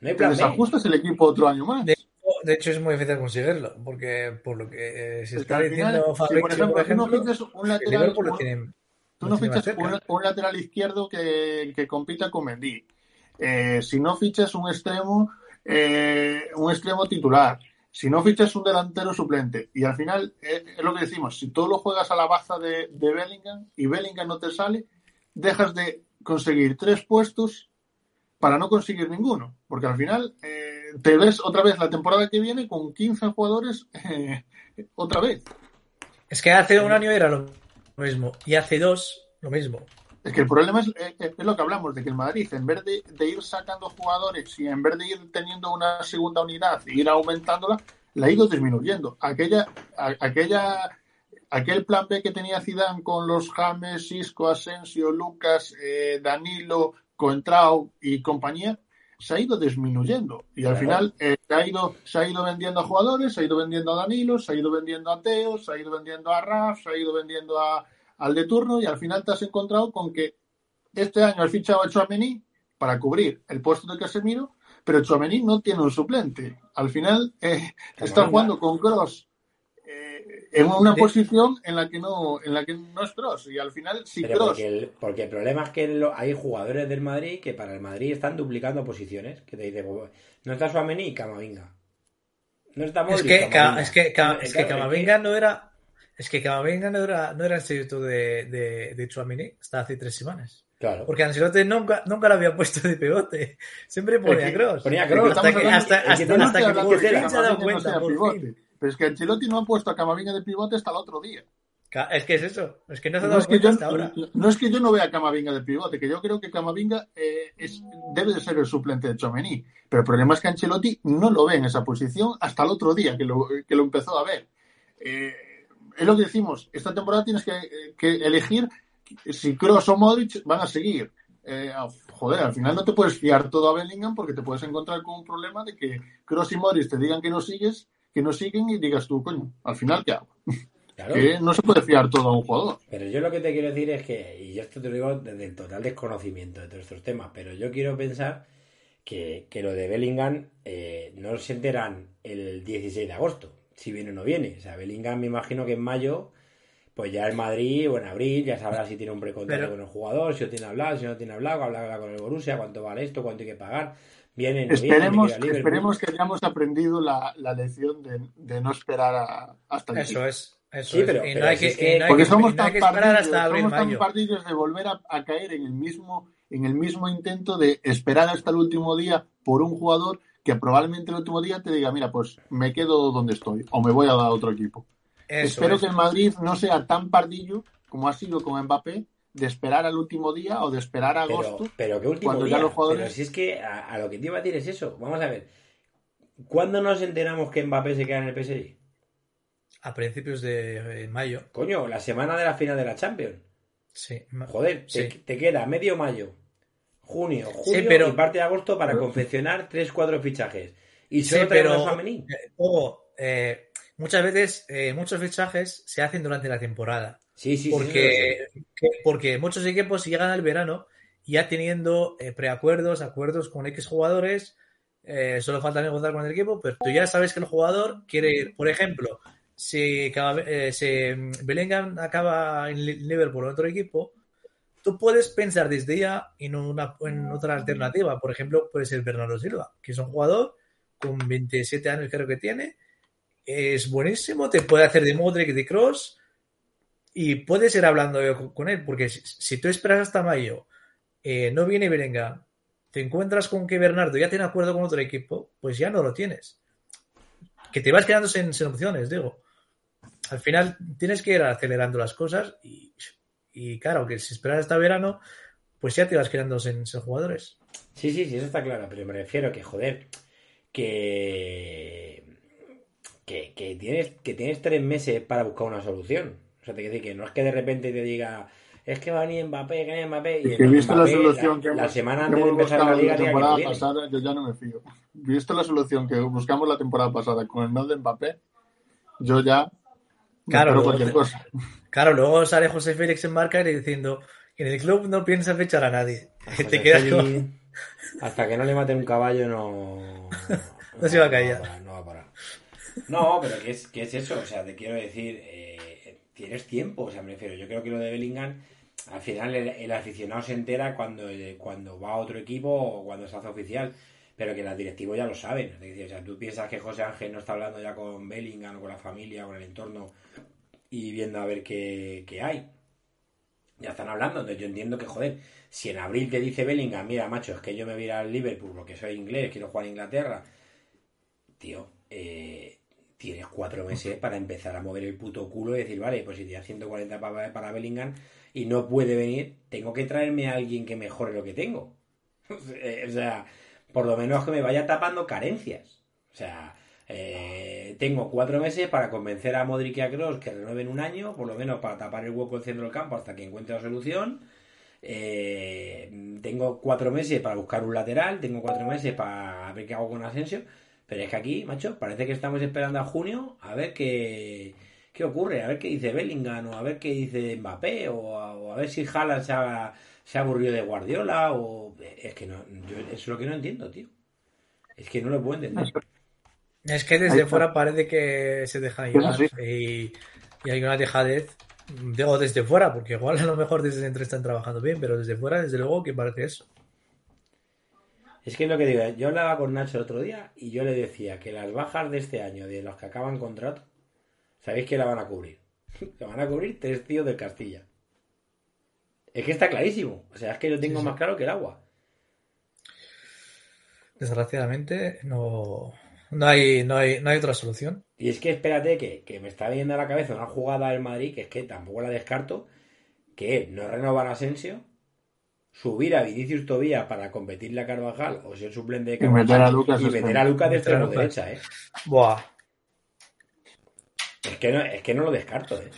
No hay te desajustas el equipo otro año más. De, de hecho, es muy difícil conseguirlo, porque por lo que eh, se Es está final, diciendo si, por ejemplo, por no ejemplo, un el lateral, Liverpool un- Tú no fichas un, un lateral izquierdo que, que compita con Mendy. Eh, si no fichas un extremo, eh, un extremo titular. Si no fichas un delantero suplente. Y al final, eh, es lo que decimos, si tú lo juegas a la baza de, de Bellingham y Bellingham no te sale, dejas de conseguir tres puestos para no conseguir ninguno. Porque al final eh, te ves otra vez la temporada que viene con 15 jugadores eh, otra vez. Es que hace un año era lo mismo, y hace dos lo mismo. Es que el problema es, eh, es lo que hablamos, de que el Madrid, en vez de, ir sacando jugadores y en vez de ir teniendo una segunda unidad e ir aumentándola, la ha ido disminuyendo. Aquella, aquella, aquel plan B que tenía Zidane con los James, Isco, Asensio, Lucas, eh, Danilo, Contrao y compañía, se ha ido disminuyendo. Y al Claro. final eh, se, ha ido, se ha ido vendiendo a jugadores, se ha ido vendiendo a Danilo, se ha ido vendiendo a Teo, se ha ido vendiendo a Raf, se ha ido vendiendo a, al de turno y al final te has encontrado con que este año has fichado a Chouameni para cubrir el puesto de Casemiro, pero Chouameni no tiene un suplente. Al final eh, está jugando con Cross en una De- posición en la que no en la que no es Cross y al final si Pero Cross porque el, porque el problema es que lo- hay jugadores del Madrid que para el Madrid están duplicando posiciones. Que te dice, no está Suamení y Camavinga. No está Es que, Ca- Camavinga. es que, Ca- es que claro, Camavinga no era. Es que Camavinga no era, no era el sustituto de, de, de hasta hace tres semanas. Claro. Porque Ancelotti nunca, nunca lo había puesto de pivote. Siempre ponía Es que- Cross. ponía Kroos, hasta que, hasta, hasta, hasta que se ha dado no cuenta. por pivote. fin. Pero es que Ancelotti no ha puesto a Camavinga de pivote hasta el otro día. Es que es eso. Es que no se ha No dado es, que cuenta yo, hasta ahora. no es que yo no vea a Camavinga de pivote, que yo creo que Camavinga eh, es, debe de ser el suplente de Chomení. Pero el problema es que Ancelotti no lo ve en esa posición hasta el otro día que lo, que lo empezó a ver. Eh, es lo que decimos, esta temporada tienes que, que elegir si Kroos o Modric van a seguir. Eh, joder, al final no te puedes fiar todo a Bellingham porque te puedes encontrar con un problema de que Kroos y Modric te digan que no sigues, que no siguen y digas tú, coño, al final ¿qué hago? Claro. Que no se puede fiar todo a un jugador. Pero yo lo que te quiero decir es que, y yo esto te lo digo desde el total desconocimiento de todos estos temas, pero yo quiero pensar que, que lo de Bellingham eh, no se enteran el 16 de agosto, si viene o no viene. O sea, Bellingham me imagino que en mayo, pues ya el Madrid o en abril ya sabrá si tiene un precontrato Pero- con el jugador, si lo tiene hablado, si no tiene hablado, hablará con el Borussia, cuánto vale esto, cuánto hay que pagar. Viene, Esperemos, esperemos que hayamos aprendido la, la lección de, de no esperar a- hasta el Eso es. Eso Sí, es. pero- y pero no hay si que, es que- no hay Porque que- somos no tan pardillos, hasta abril, somos tan pardillos de volver a, a caer en el mismo en el mismo intento de esperar hasta el último día por un jugador que probablemente el último día te diga, mira, pues me quedo donde estoy o me voy a dar a otro equipo. Espero que el Madrid no sea tan pardillo como ha sido con Mbappé de esperar al último día o de esperar a agosto. Pero, ¿qué último cuando día? Ya los jugadores... Pero si es que a, lo que te iba a decir es eso. Vamos a ver. ¿Cuándo nos enteramos que Mbappé se queda en el PSG? A principios de mayo. Coño, la semana de la final de la Champions. Sí. Joder, Te, queda medio mayo, junio, julio y parte de agosto para confeccionar 3-4 fichajes. Y solo sí, pero, eh, eh, muchas veces eh, muchos fichajes se hacen durante la temporada. Sí, sí, porque, porque muchos equipos llegan al verano ya teniendo preacuerdos, acuerdos con X jugadores, solo falta negociar con el equipo, pero tú ya sabes que el jugador quiere ir, por ejemplo, si, eh, mm, Bellingham acaba en Liverpool o otro equipo, tú puedes pensar desde ya en, una, en otra alternativa. Por ejemplo, puede ser Bernardo Silva, que es un jugador con 27 años creo que tiene, es buenísimo, te puede hacer de Modric, de Cross y puedes ir hablando con él, porque si, tú esperas hasta mayo, eh, no viene Bellingham, te encuentras con que Bernardo ya tiene acuerdo con otro equipo, pues ya no lo tienes. Que te vas quedando sin opciones, digo al final tienes que ir acelerando las cosas y, claro, que si esperas hasta verano, pues ya te vas quedando sin, jugadores. Sí, sí, sí, eso está claro, pero me refiero que, joder, que, que, tienes, que tienes tres meses para buscar una solución. O sea, te quiero decir que no es que de repente te diga, es que va a venir Mbappé, que Mbappé. Y, que visto la solución la, que la semana antes de empezar la liga. La temporada pasada, yo ya no me fío. Visto la solución que buscamos la temporada pasada con el no de Mbappé, yo ya Claro, luego, claro, luego sale José Félix en marca y diciendo que en el club no piensa fechar a nadie. Te quedas Hasta que no le maten un caballo no... no, se va a caer. No va a parar. No, pero ¿qué es, qué es eso? O sea, te quiero decir, eh, tienes tiempo, o sea, me refiero, yo creo que lo de Bellingham, al final el, aficionado se entera cuando, eh, cuando va a otro equipo o cuando se hace oficial pero que los directivos ya lo saben. Es decir, o sea, tú piensas que José Ángel no está hablando ya con Bellingham o con la familia, con el entorno y viendo a ver qué, hay. Ya están hablando, entonces yo entiendo que, joder, si en abril te dice Bellingham, mira, macho, es que yo me voy a ir al Liverpool porque soy inglés, quiero jugar a Inglaterra, tío, eh, tienes cuatro meses para empezar a mover el puto culo y decir, vale, pues si te 140 para, para Bellingham y no puede venir, tengo que traerme a alguien que mejore lo que tengo. o sea, por lo menos que me vaya tapando carencias. O sea, eh, tengo cuatro meses para convencer a Modric y a Kroos que renueven un año, por lo menos para tapar el hueco del centro del campo hasta que encuentre la solución. Eh, tengo cuatro meses para buscar un lateral, tengo cuatro meses para ver qué hago con Asensio. Pero es que aquí, macho, parece que estamos esperando a junio a ver qué, qué ocurre, a ver qué dice Bellingham, o a ver qué dice Mbappé, o a, ver si Haaland se haga se aburrió de Guardiola o es que no yo eso es lo que no entiendo tío. Es que no lo puedo entender. Es que desde fuera parece que se deja llevar y, hay una dejadez digo desde fuera porque igual a lo mejor desde dentro están trabajando bien pero desde fuera desde luego que parece eso es que es lo que digo yo hablaba con Nacho el otro día y yo le decía que las bajas de este año de los que acaban contrato sabéis que la van a cubrir la van a cubrir tres tíos del Castilla es que está clarísimo. O sea, es que lo tengo más claro que el agua. Desgraciadamente, no, no, hay, no, hay, no hay otra solución. Y es que espérate que, me está viendo a la cabeza una jugada del Madrid que es que tampoco la descarto, que no renovar a Asensio, subir a Vinicius Tobía para competirle a Carvajal o ser suplente de Carvajal y meter a Lucas, y meter a Lucas de extremo derecha, ¿eh? Buah. Es que no, es que no lo descarto, ¿eh?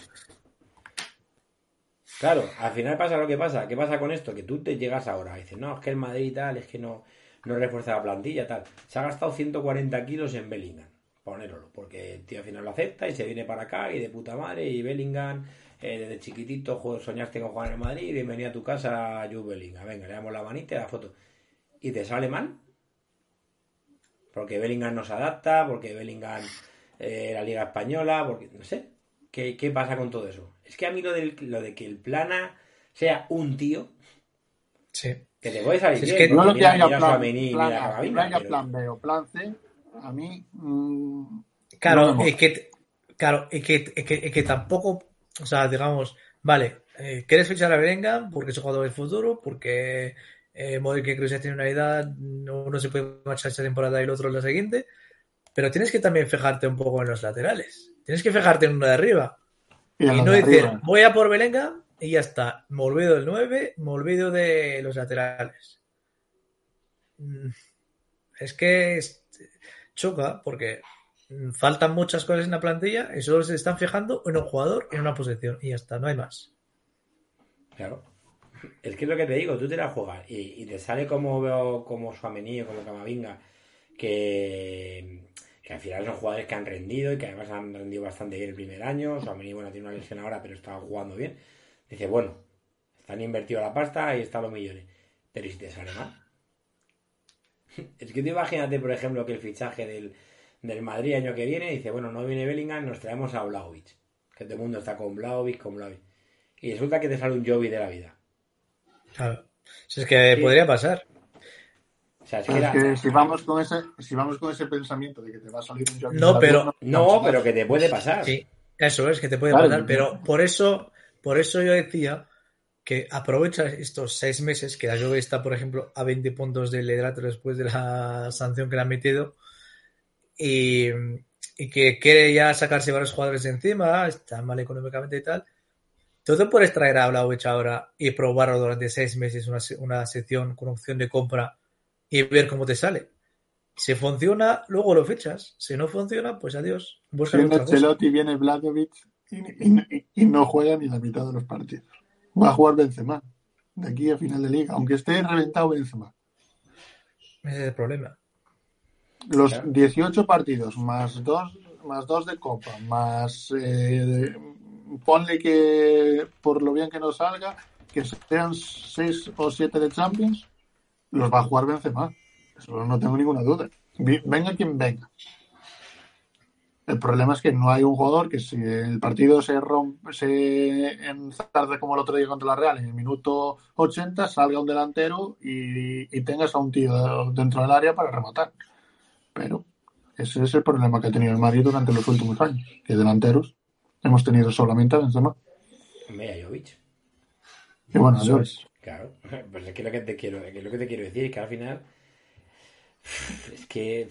Claro, al final pasa lo que pasa. ¿Qué pasa con esto? Que tú te llegas ahora y dices, no, es que el Madrid y tal, es que no, no refuerza la plantilla, tal. Se ha gastado 140 kilos en Bellingham, ponéroslo, porque el tío al final lo acepta y se viene para acá y de puta madre. Y Bellingham, eh, desde chiquitito soñaste con jugar en el Madrid, y bienvenido a tu casa, a Jude Bellingham. Venga, le damos la manita y la foto. ¿Y te sale mal? Porque Bellingham no se adapta, porque Bellingham eh, la Liga Española, porque no sé. ¿Qué, ¿Qué pasa con todo eso? Es que a mí lo, lo de que el plana sea un tío. Sí. Que te puede salir es que no lo que haya plan, plan, plan B o plan C, a mí. Mmm, claro, es que, claro, es que, es que, es que tampoco. O sea, digamos, vale, eh, ¿quieres fichar a Berenga porque es un jugador del futuro? Porque eh, Modric y Kroos ya tienen una edad, uno se puede marchar esta temporada y el otro la siguiente, pero tienes que también fijarte un poco en los laterales. Tienes que fijarte en uno de arriba. Y, no de decir, arriba. voy a por Belenga y ya está. Me olvido del 9, me olvido de los laterales. Mm, Es que es- choca porque faltan muchas cosas en la plantilla y solo se están fijando en un jugador en una posición y ya está, no hay más. Claro. Es que es lo que te digo, tú te la juegas y, y te sale como veo como Suamení o como Camavinga, que, que al final son jugadores que han rendido y que además han rendido bastante bien el primer año. Suamení, bueno, tiene una lesión ahora, pero está jugando bien. Dice, bueno, están invertido la pasta y están los millones. Pero ¿y si te sale mal? Es que tú imagínate, por ejemplo, que el fichaje del, del Madrid año que viene dice, bueno, no viene Bellingham, nos traemos a Vlaovic. Que todo el mundo está con Vlaovic, con Vlaovic. Y resulta que te sale un Jovi de la vida. Claro. Si es que Sí. podría pasar. O sea, es que, Pero era- es que si vamos con ese, si vamos con ese pensamiento de que te va a salir un Joaquín No, pero- No, pero que te puede pasar. Sí, eso es que te puede Claro, pasar, pero por eso, por eso yo decía que aprovecha estos seis meses que la Juve está, por ejemplo, a 20 puntos del liderato después de la sanción que le han metido y, y que quiere ya sacarse varios jugadores de encima, está mal económicamente y tal. Te puedes traer a Vlahovic ahora y probarlo durante seis meses una, una sección con opción de compra y ver cómo te sale. Si funciona, luego lo fichas. Si no funciona, pues adiós. Busca Viene. Ancelotti, viene Vladovic y, y- y no juega ni la mitad de los partidos. Va a jugar Benzema de aquí a final de liga, aunque esté reventado Benzema. Ese es el problema. Los Claro. 18 partidos más dos, más dos de Copa, más eh, ponle que por lo bien que nos salga, que sean 6 o 7 de Champions, los va a jugar Benzema. Eso no tengo ninguna duda. Venga quien venga. El problema es que no hay un jugador que si el partido se rompe, se enzarde como el otro día contra la Real en el minuto 80, salga un delantero y, y tengas a un tío dentro del área para rematar. Pero ese es el problema que ha tenido el Madrid durante los últimos años, que delanteros hemos tenido solamente a Benzema. Hombre, a Jovic. Y bueno, es. Claro, pues es que lo que te quiero, que lo que te quiero decir es que al final es que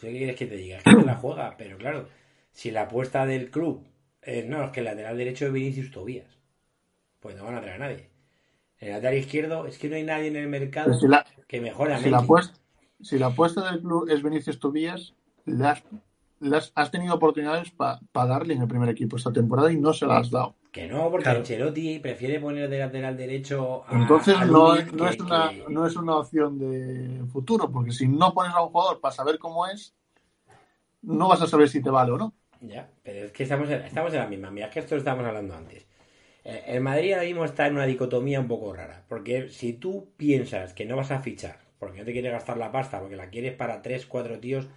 ¿qué quieres que te diga? Es que te la juega, pero claro, si la apuesta del club es no, es que el lateral derecho es Vinicius Tobías, pues no van a traer a nadie. El lateral izquierdo es que no hay nadie en el mercado Pero si la, que mejore a si la apuesta, si la apuesta del club es Vinicius Tobías, has, tenido oportunidades para darle en el primer equipo esta temporada y no se las has dado. Que no, porque Claro. Ancelotti prefiere poner de lateral derecho a Entonces a no, Lunin no que- es una, que- no es una opción de futuro, porque si no pones a un jugador para saber cómo es, no vas a saber si te vale o no. Ya, pero es que estamos en, estamos en la misma. Mira, es que esto lo estábamos hablando antes. Eh, El Madrid ahora mismo está en una dicotomía un poco rara. Porque si tú piensas que no vas a fichar, porque no te quieres gastar la pasta, porque la quieres para tres, cuatro tíos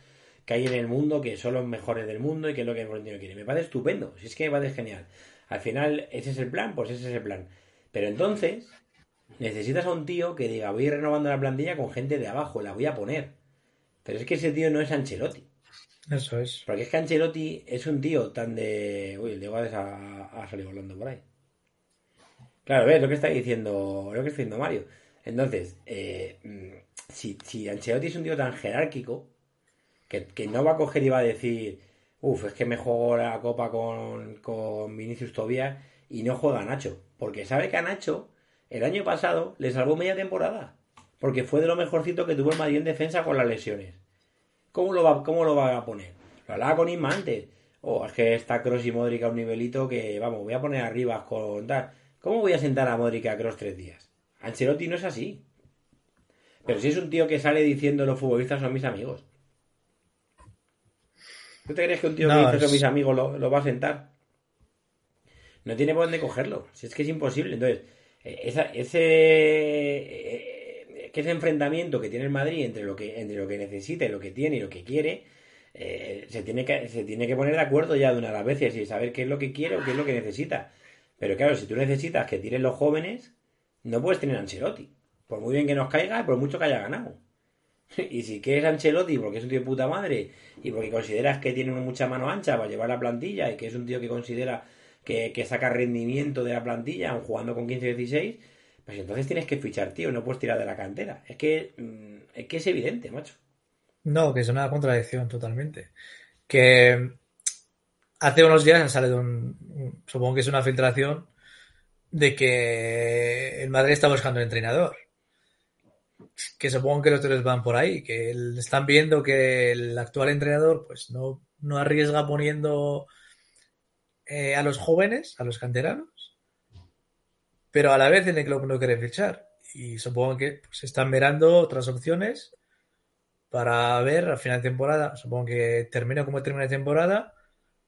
que hay en el mundo, que son los mejores del mundo y que es lo que el Florentino quiere. Me parece estupendo, si es que me parece genial. Al final, ese es el plan, pues ese es el plan. Pero entonces, necesitas a un tío que diga, voy a ir renovando la plantilla con gente de abajo, la voy a poner. Pero es que ese tío no es Ancelotti. Eso es. Porque es que Ancelotti es un tío tan de. Uy, el Diego ha, ha salido volando por ahí. Claro, ves lo que está diciendo. Lo que está diciendo Mario. Entonces, eh, mm, si, si Ancelotti es un tío tan jerárquico, que, que no va a coger y va a decir, uff, es que me juego la copa con, con Vinicius Tobias y no juega a Nacho. Porque sabe que a Nacho, el año pasado, le salvó media temporada. Porque fue de lo mejorcito que tuvo el Madrid en defensa con las lesiones. ¿Cómo lo va, cómo lo va a poner? Lo hablaba con Isma antes. Oh, es que está Cross y Modric a un nivelito que, vamos, voy a poner arriba con tal. ¿Cómo voy a sentar a Modric a Cross tres días? Ancelotti no es así. Pero si es un tío que sale diciendo los futbolistas son mis amigos. ¿Tú te crees que un tío que dice son mis amigos lo, lo va a sentar? No tiene por dónde cogerlo. Si es que es imposible. Entonces, eh, esa- ese, eh, que ese enfrentamiento que tiene el Madrid entre lo que, entre lo que necesita y lo que tiene y lo que quiere, eh, se, tiene que, se tiene que poner de acuerdo ya de una de las veces y saber qué es lo que quiere o qué es lo que necesita. Pero claro, si tú necesitas que tiren los jóvenes, no puedes tener a Ancelotti. Por muy bien que nos caiga, por mucho que haya ganado. Y si quieres Ancelotti porque es un tío de puta madre y porque consideras que tiene mucha mano ancha para llevar la plantilla y que es un tío que considera que, que saca rendimiento de la plantilla aun jugando con 15-16, pues entonces tienes que fichar, tío, no puedes tirar de la cantera. Es que, mm, es que es evidente, macho. No, que es una contradicción totalmente. Que hace unos días ha salido un, supongo que es una filtración de que el Madrid está buscando un entrenador. Que supongo que los tres van por ahí, que están viendo que el actual entrenador pues no, no arriesga poniendo eh, a los jóvenes, a los canteranos, pero a la vez en el club no quiere fichar. Y supongo que pues, están mirando otras opciones para ver al final de temporada, supongo que termine como termina de temporada,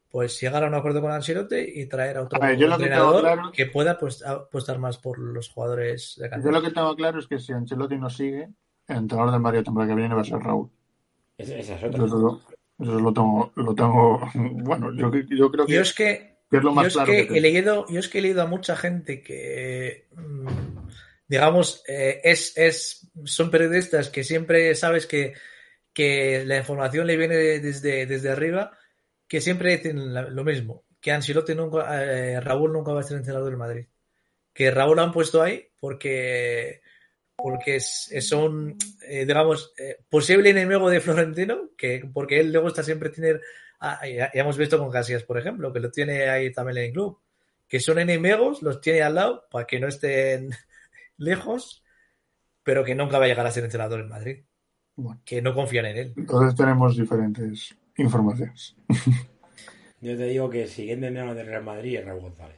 pues llegar a un acuerdo con Ancelotti y traer a otro entrenador que, pueda pues, apostar más por los jugadores de Yo lo que tengo claro es que si Ancelotti no sigue, el entrenador de Mario temporada que viene va a ser Raúl. Esa, es otra. Yo, eso, lo tengo, lo tengo, bueno, yo, yo creo que, yo es que, es lo más yo claro es que, he leído, yo es que he leído a mucha gente que mm, digamos, eh, es, es, son periodistas que siempre sabes que, que la información le viene desde, desde arriba, que siempre dicen lo mismo, que Ancelotti nunca, eh, Raúl nunca va a ser entrenador del Madrid. Que Raúl lo han puesto ahí porque, porque es, es un, eh, digamos, posible enemigo de Florentino, que, porque él le gusta siempre tener, ah, ya, hemos visto con Casillas, por ejemplo, que lo tiene ahí también en el club, que son enemigos, los tiene al lado para que no estén lejos, pero que nunca va a llegar a ser entrenador en Madrid. Que no confían en él. Entonces tenemos diferentes informaciones. Yo te digo que el siguiente entrenador del Real Madrid es Raúl González.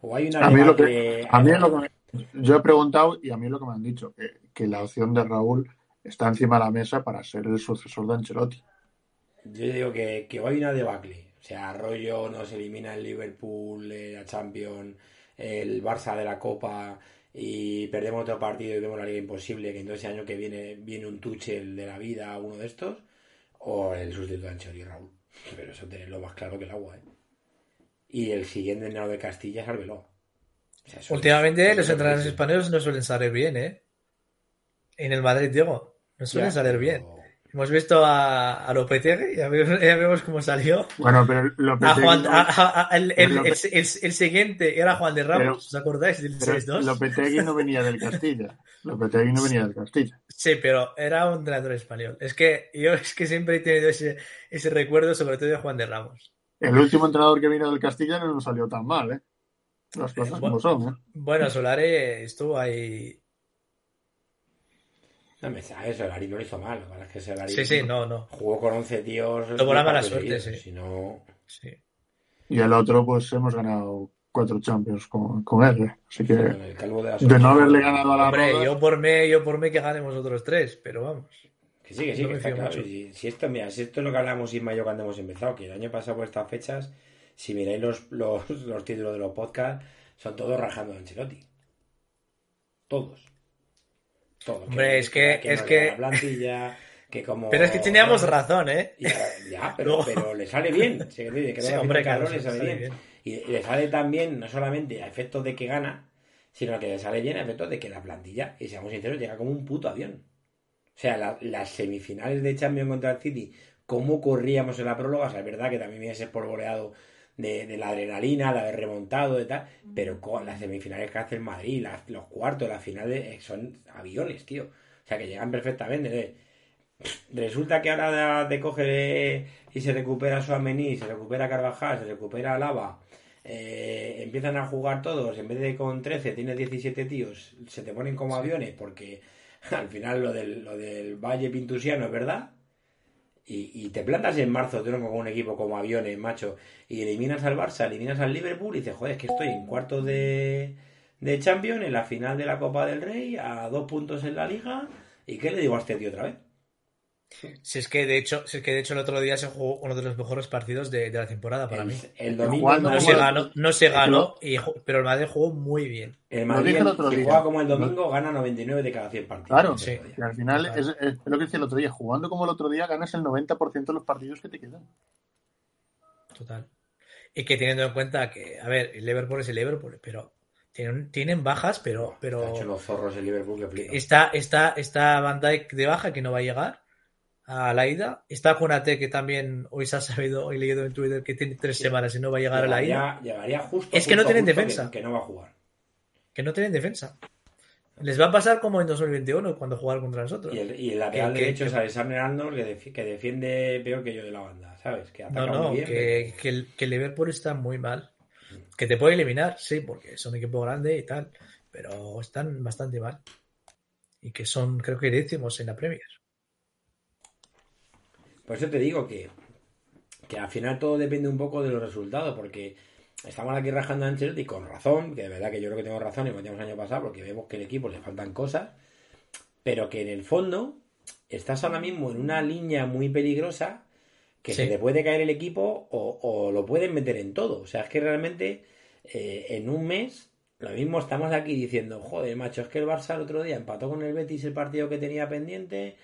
O hay una a mí, lo que, a mí es lo que yo he preguntado y a mí es lo que me han dicho, que, que, la opción de Raúl está encima de la mesa para ser el sucesor de Ancelotti. Yo digo que, que hay una debacle. O sea, Arroyo nos elimina el Liverpool, la Champions, el Barça de la Copa y perdemos otro partido y vemos la Liga Imposible, que entonces el año que viene viene un Tuchel de la vida, uno de estos, o el sustituto de Ancelotti Raúl. Pero eso tenerlo más claro que el agua, ¿eh? Y el siguiente entrenador de Castilla es Arbeloa. Últimamente los entrenadores españoles no suelen salir bien, ¿eh? En el Madrid, Diego, no suelen salir bien. Hemos visto a, a Lopetegui, ya vemos, ya vemos cómo salió. Bueno, pero Lopetegui... el, el, el, siguiente era Juan de Ramos, ¿os acordáis del 6-2? Lopetegui no venía del Castilla. Lopetegui no venía del Castilla. Sí, pero era un entrenador español. Es que yo es que siempre he tenido ese, ese recuerdo, sobre todo de Juan de Ramos. El último entrenador que vino del Castilla no nos salió tan mal, ¿eh? Las cosas eh, como son, ¿eh? Bueno, Solare estuvo ahí no me sabe, Solari no lo hizo mal. La es que Solari sí, sí, no, no. jugó con 11 tíos. Tuvo la mala suerte, sí. Si no... sí. Y el otro, pues hemos ganado cuatro Champions con, con él. ¿eh? Así que de, de, no haberle ganado a la Hombre, yo por mí, yo por mí que ganemos otros tres, pero vamos. Que sí, que sí, que está claro. Si, si, esto, mira, si esto es lo que hablamos Isma y yo cuando hemos empezado, que el año pasado por estas fechas, si miráis los, los, los títulos de los podcasts, son todos rajando de Ancelotti. Todos. Hombre, es que, es que... plantilla, que como... Pero es que teníamos razón, ¿eh? Ya, pero, pero, le sale bien. sí, hombre, claro, le sale bien. Y le sale también, no solamente a efectos de que gana, sino que le sale bien a efectos de que la plantilla, y seamos sinceros, llega como un puto avión. O sea, las semifinales de Champions contra el City, cómo corríamos en la próloga, o sea, es verdad que también viene por goleado de, la adrenalina, de haber remontado, de tal, pero con las semifinales que hace el Madrid, los cuartos, las finales, eh, son aviones, tío. O sea, que llegan perfectamente. Resulta que ahora de coger y se recupera Suamení, se recupera Carvajal, se recupera Lava, eh, empiezan a jugar todos, en vez de con 13 tienes 17 tíos, se te ponen como aviones porque al final lo del, lo del Valle Pintusiano es verdad, y, te plantas en marzo con un equipo como aviones, macho, y eliminas al Barça, eliminas al Liverpool y dices, joder, es que estoy en cuarto de, de Champions, en la final de la Copa del Rey, a dos puntos en la Liga, ¿y qué le digo a este tío otra vez? Si es que de hecho, si es que de hecho el otro día se jugó uno de los mejores partidos de, la temporada para mí. El domingo no, se ganó, no se ganó, pero el Madrid jugó muy bien. El Madrid, si juega como el domingo, gana 99 de cada 100 partidos. Claro, sí. y al final es, lo que decía el otro día, jugando como el otro día ganas el 90% de los partidos que te quedan. Total. Y que teniendo en cuenta que, a ver, el Liverpool es el Liverpool, pero tienen, tienen bajas, pero... pero está hecho los zorros el Liverpool que Está, está, está Van Dijk de baja que no va a llegar a la ida. Está Conate, que también hoy se ha sabido, hoy leído en Twitter que tiene tres semanas y no va a llegar a la ida. Llegaría justo. Es que no tienen defensa. Que, no va a jugar. que no tienen defensa. Les va a pasar como en 2021 cuando jugaron contra nosotros. Y el, y el lateral Que- derecho que- es Alexander Arnold que, defi- que defiende peor que yo de la banda, ¿sabes? Que ataca No, no, muy bien. que, que el, que el Liverpool está muy mal. Que te puede eliminar, sí, porque son un equipo grande y tal, pero están bastante mal. Y que son, creo que décimos en la Premier. Por eso te digo que, que al final todo depende un poco de los resultados, porque estamos aquí rajando a Ancelotti con razón, que de verdad que yo creo que tengo razón y lo metíamos el año pasado, porque vemos que al equipo le faltan cosas, pero que en el fondo estás ahora mismo en una línea muy peligrosa que Sí. se te puede caer el equipo o, o lo pueden meter en todo. O sea, es que realmente eh, en un mes lo mismo estamos aquí diciendo, joder, macho, es que el Barça el otro día empató con el Betis el partido que tenía pendiente,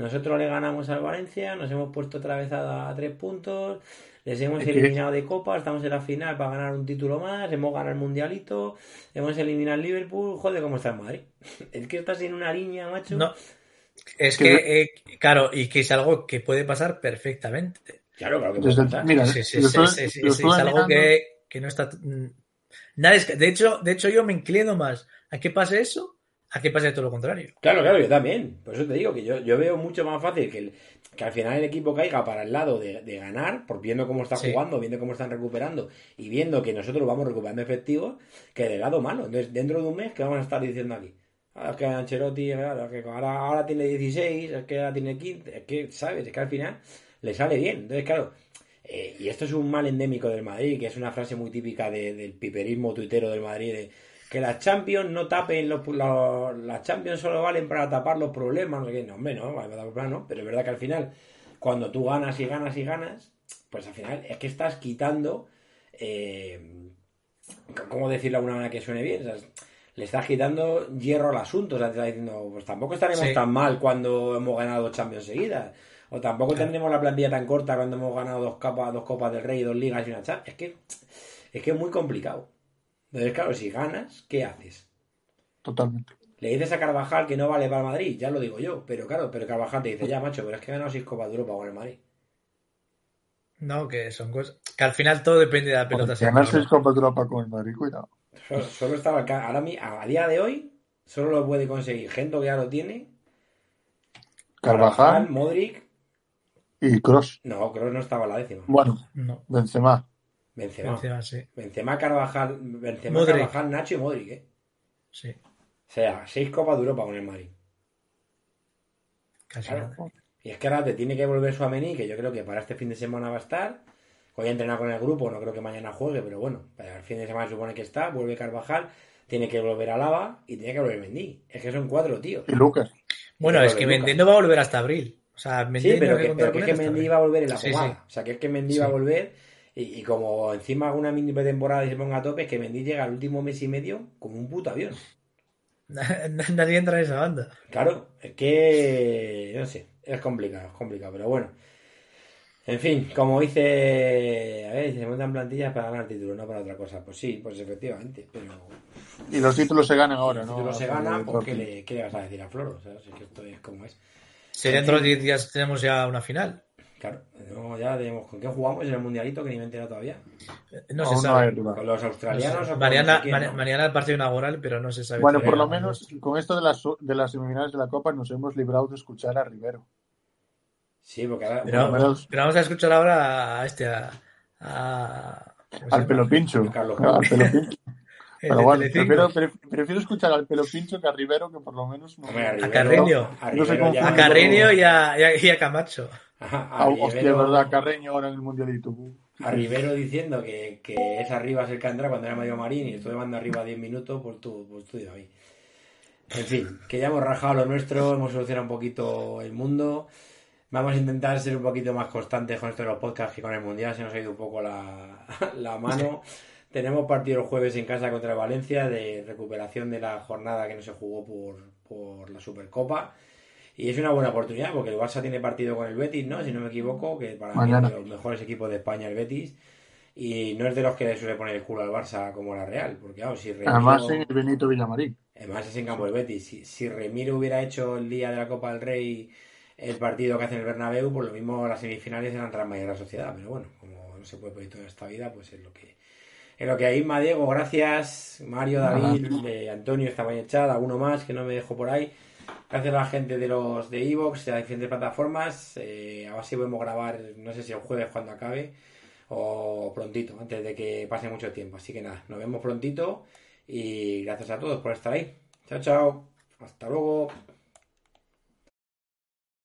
nosotros le ganamos al Valencia, nos hemos puesto otra vez a, a tres puntos, les hemos eliminado de Copa, estamos en la final para ganar un título más, hemos ganado el Mundialito, hemos eliminado al Liverpool, joder, ¿cómo está el Madrid? Es que estás en una línea, macho. No. Es Que- eh, claro, y que es algo que puede pasar perfectamente. Claro, claro que puede Desde- pasar. mira, Sí, sí, sí, es algo que, que no está. Nada es que- de, hecho, de hecho, yo me inclino más a que pase eso a que pase todo lo contrario. Claro, claro, yo también. Por eso te digo que yo, yo veo mucho más fácil que, el- que al final el equipo caiga para el lado de, de ganar, por viendo cómo está Sí. jugando, viendo cómo están recuperando y viendo que nosotros vamos recuperando efectivos, que del lado malo. Entonces, dentro de un mes, ¿qué vamos a estar diciendo aquí? Ah, es que Ancelotti claro, que ahora, ahora tiene 16, es que ahora tiene 15, es que, ¿sabes? Es que al final le sale bien. Entonces, claro, eh, y esto es un mal endémico del Madrid, que es una frase muy típica de- del piperismo tuitero del Madrid, de que las Champions no tapen los, los- las Champions solo valen para tapar los problemas, no sé qué, no, hombre, no, no, pero es verdad que al final, cuando tú ganas y ganas y ganas, pues al final es que estás quitando, eh, ¿cómo decirlo de una manera que suene bien? O sea, le estás quitando hierro al asunto, o sea, te está diciendo, pues tampoco estaremos Sí. tan mal cuando hemos ganado dos Champions seguidas. O tampoco tendremos la plantilla tan corta cuando hemos ganado dos capas, dos copas del Rey, dos ligas y una Champions. Es que es que es muy complicado. Entonces, claro, si ganas, ¿qué haces? Totalmente. Le dices a Carvajal que no vale para el Madrid, ya lo digo yo, pero claro, pero Carvajal te dice, ya macho, pero es que he ganado seis copas de Europa con el Madrid. No, que son cosas. Que al final todo depende de la pelota. Ganar siempre, seis Copas de Europa con el Madrid, cuidado. Solo, solo estaba ahora a, a día de hoy, solo lo puede conseguir gente que ya lo tiene. Carvajal Modric, y Cross. no, que no estaba en la décima. Bueno, No, Benzema. Benzema. encima sí. Benzema, Carvajal, Benzema, Modric. Carvajal, Nacho y Modric, ¿eh? Sí, O sea, seis copas de Europa con el Madrid. casi Claro. nada. Y es que ahora te tiene que volver Suamení, que yo creo que para este fin de semana va a estar. Voy a entrenar con el grupo, no creo que mañana juegue, pero bueno, para el fin de semana se supone que está. Vuelve Carvajal, tiene que volver a Lava y tiene que volver Mendy. Es que son cuatro, tío. Y Lucas. Bueno, Y es que. Mendy no va a volver hasta abril. O sea, Mendy Sí, pero no que, pero que es que Mendy va a volver en la Sí. O sea, que es que Mendy Sí. va a volver y, y como encima haga una mini pretemporada y se ponga a tope, es que Mendy llega al último mes y medio como un puto avión. Nadie entra en esa banda. Claro, es que no sé, es complicado, es complicado, pero bueno. En fin, como dice, a ver, se montan plantillas para ganar títulos, no para otra cosa. Pues sí, pues efectivamente, pero Y los títulos se ganan ahora, ¿no? título se Hace gana, de pues ¿qué le, qué le vas a decir a Floro? O sea, es que esto es como es. Si dentro de 10 días tenemos ya una final. Claro, no, ya tenemos, ¿con qué jugamos en el Mundialito? Que ni me he enterado todavía. No se no hay sabe. ¿Con los australianos no sé quién, ma- no? mañana el partido inaugural, pero no se sabe. Bueno, por lo menos con esto de las, de las semifinales de la Copa nos hemos librado de escuchar a Rivero. Sí, porque ahora... Pero, menos- vamos a escuchar ahora a este, a. a- ¿cómo se Al pelo pincho. Al pelo pincho. El Pero bueno, prefiero, pref- prefiero escuchar al pelo pincho que a Rivero, que por lo menos no. Hombre, a Rivero- Carreño. a No sé ya- A Carreño y a, y a- y a a hostia, verdad, Carreño ahora en el Mundialito. a Rivero diciendo que, que es arriba es el que entra cuando era medio marín y estoy manda arriba 10 minutos, pues tú, pues tú ahí. En fin, que ya hemos rajado lo nuestro, hemos solucionado un poquito el mundo. Vamos a intentar ser un poquito más constantes con esto de los podcasts que con el Mundial, se nos ha ido un poco la, la mano. Tenemos partido el jueves en casa contra Valencia de recuperación de la jornada que no se jugó por, por la Supercopa. Y es una buena oportunidad porque el Barça tiene partido con el Betis, ¿no? Si no me equivoco, que para Mañana. mí es de los mejores equipos de España el Betis. Y no es de los que le suele poner el culo al Barça como la Real. Porque, claro, si Remiro... Además, en el Benito Villamarín. Además es en campo del Betis. Si, si Remiro hubiera hecho el día de la Copa del Rey el partido que hace en el Bernabéu, pues lo mismo las semifinales eran Real Madrid y la Sociedad. Pero bueno, como no se puede pedir toda esta vida, pues es lo que En lo que hay, Diego, gracias. Mario, David, eh, Antonio, el chat, alguno más que no me dejo por ahí. Gracias a la gente de los de Evox, de las diferentes plataformas. Eh, a ver si podemos grabar, no sé si el jueves cuando acabe o prontito, antes de que pase mucho tiempo. Así que nada, nos vemos prontito y gracias a todos por estar ahí. Chao, chao. Hasta luego.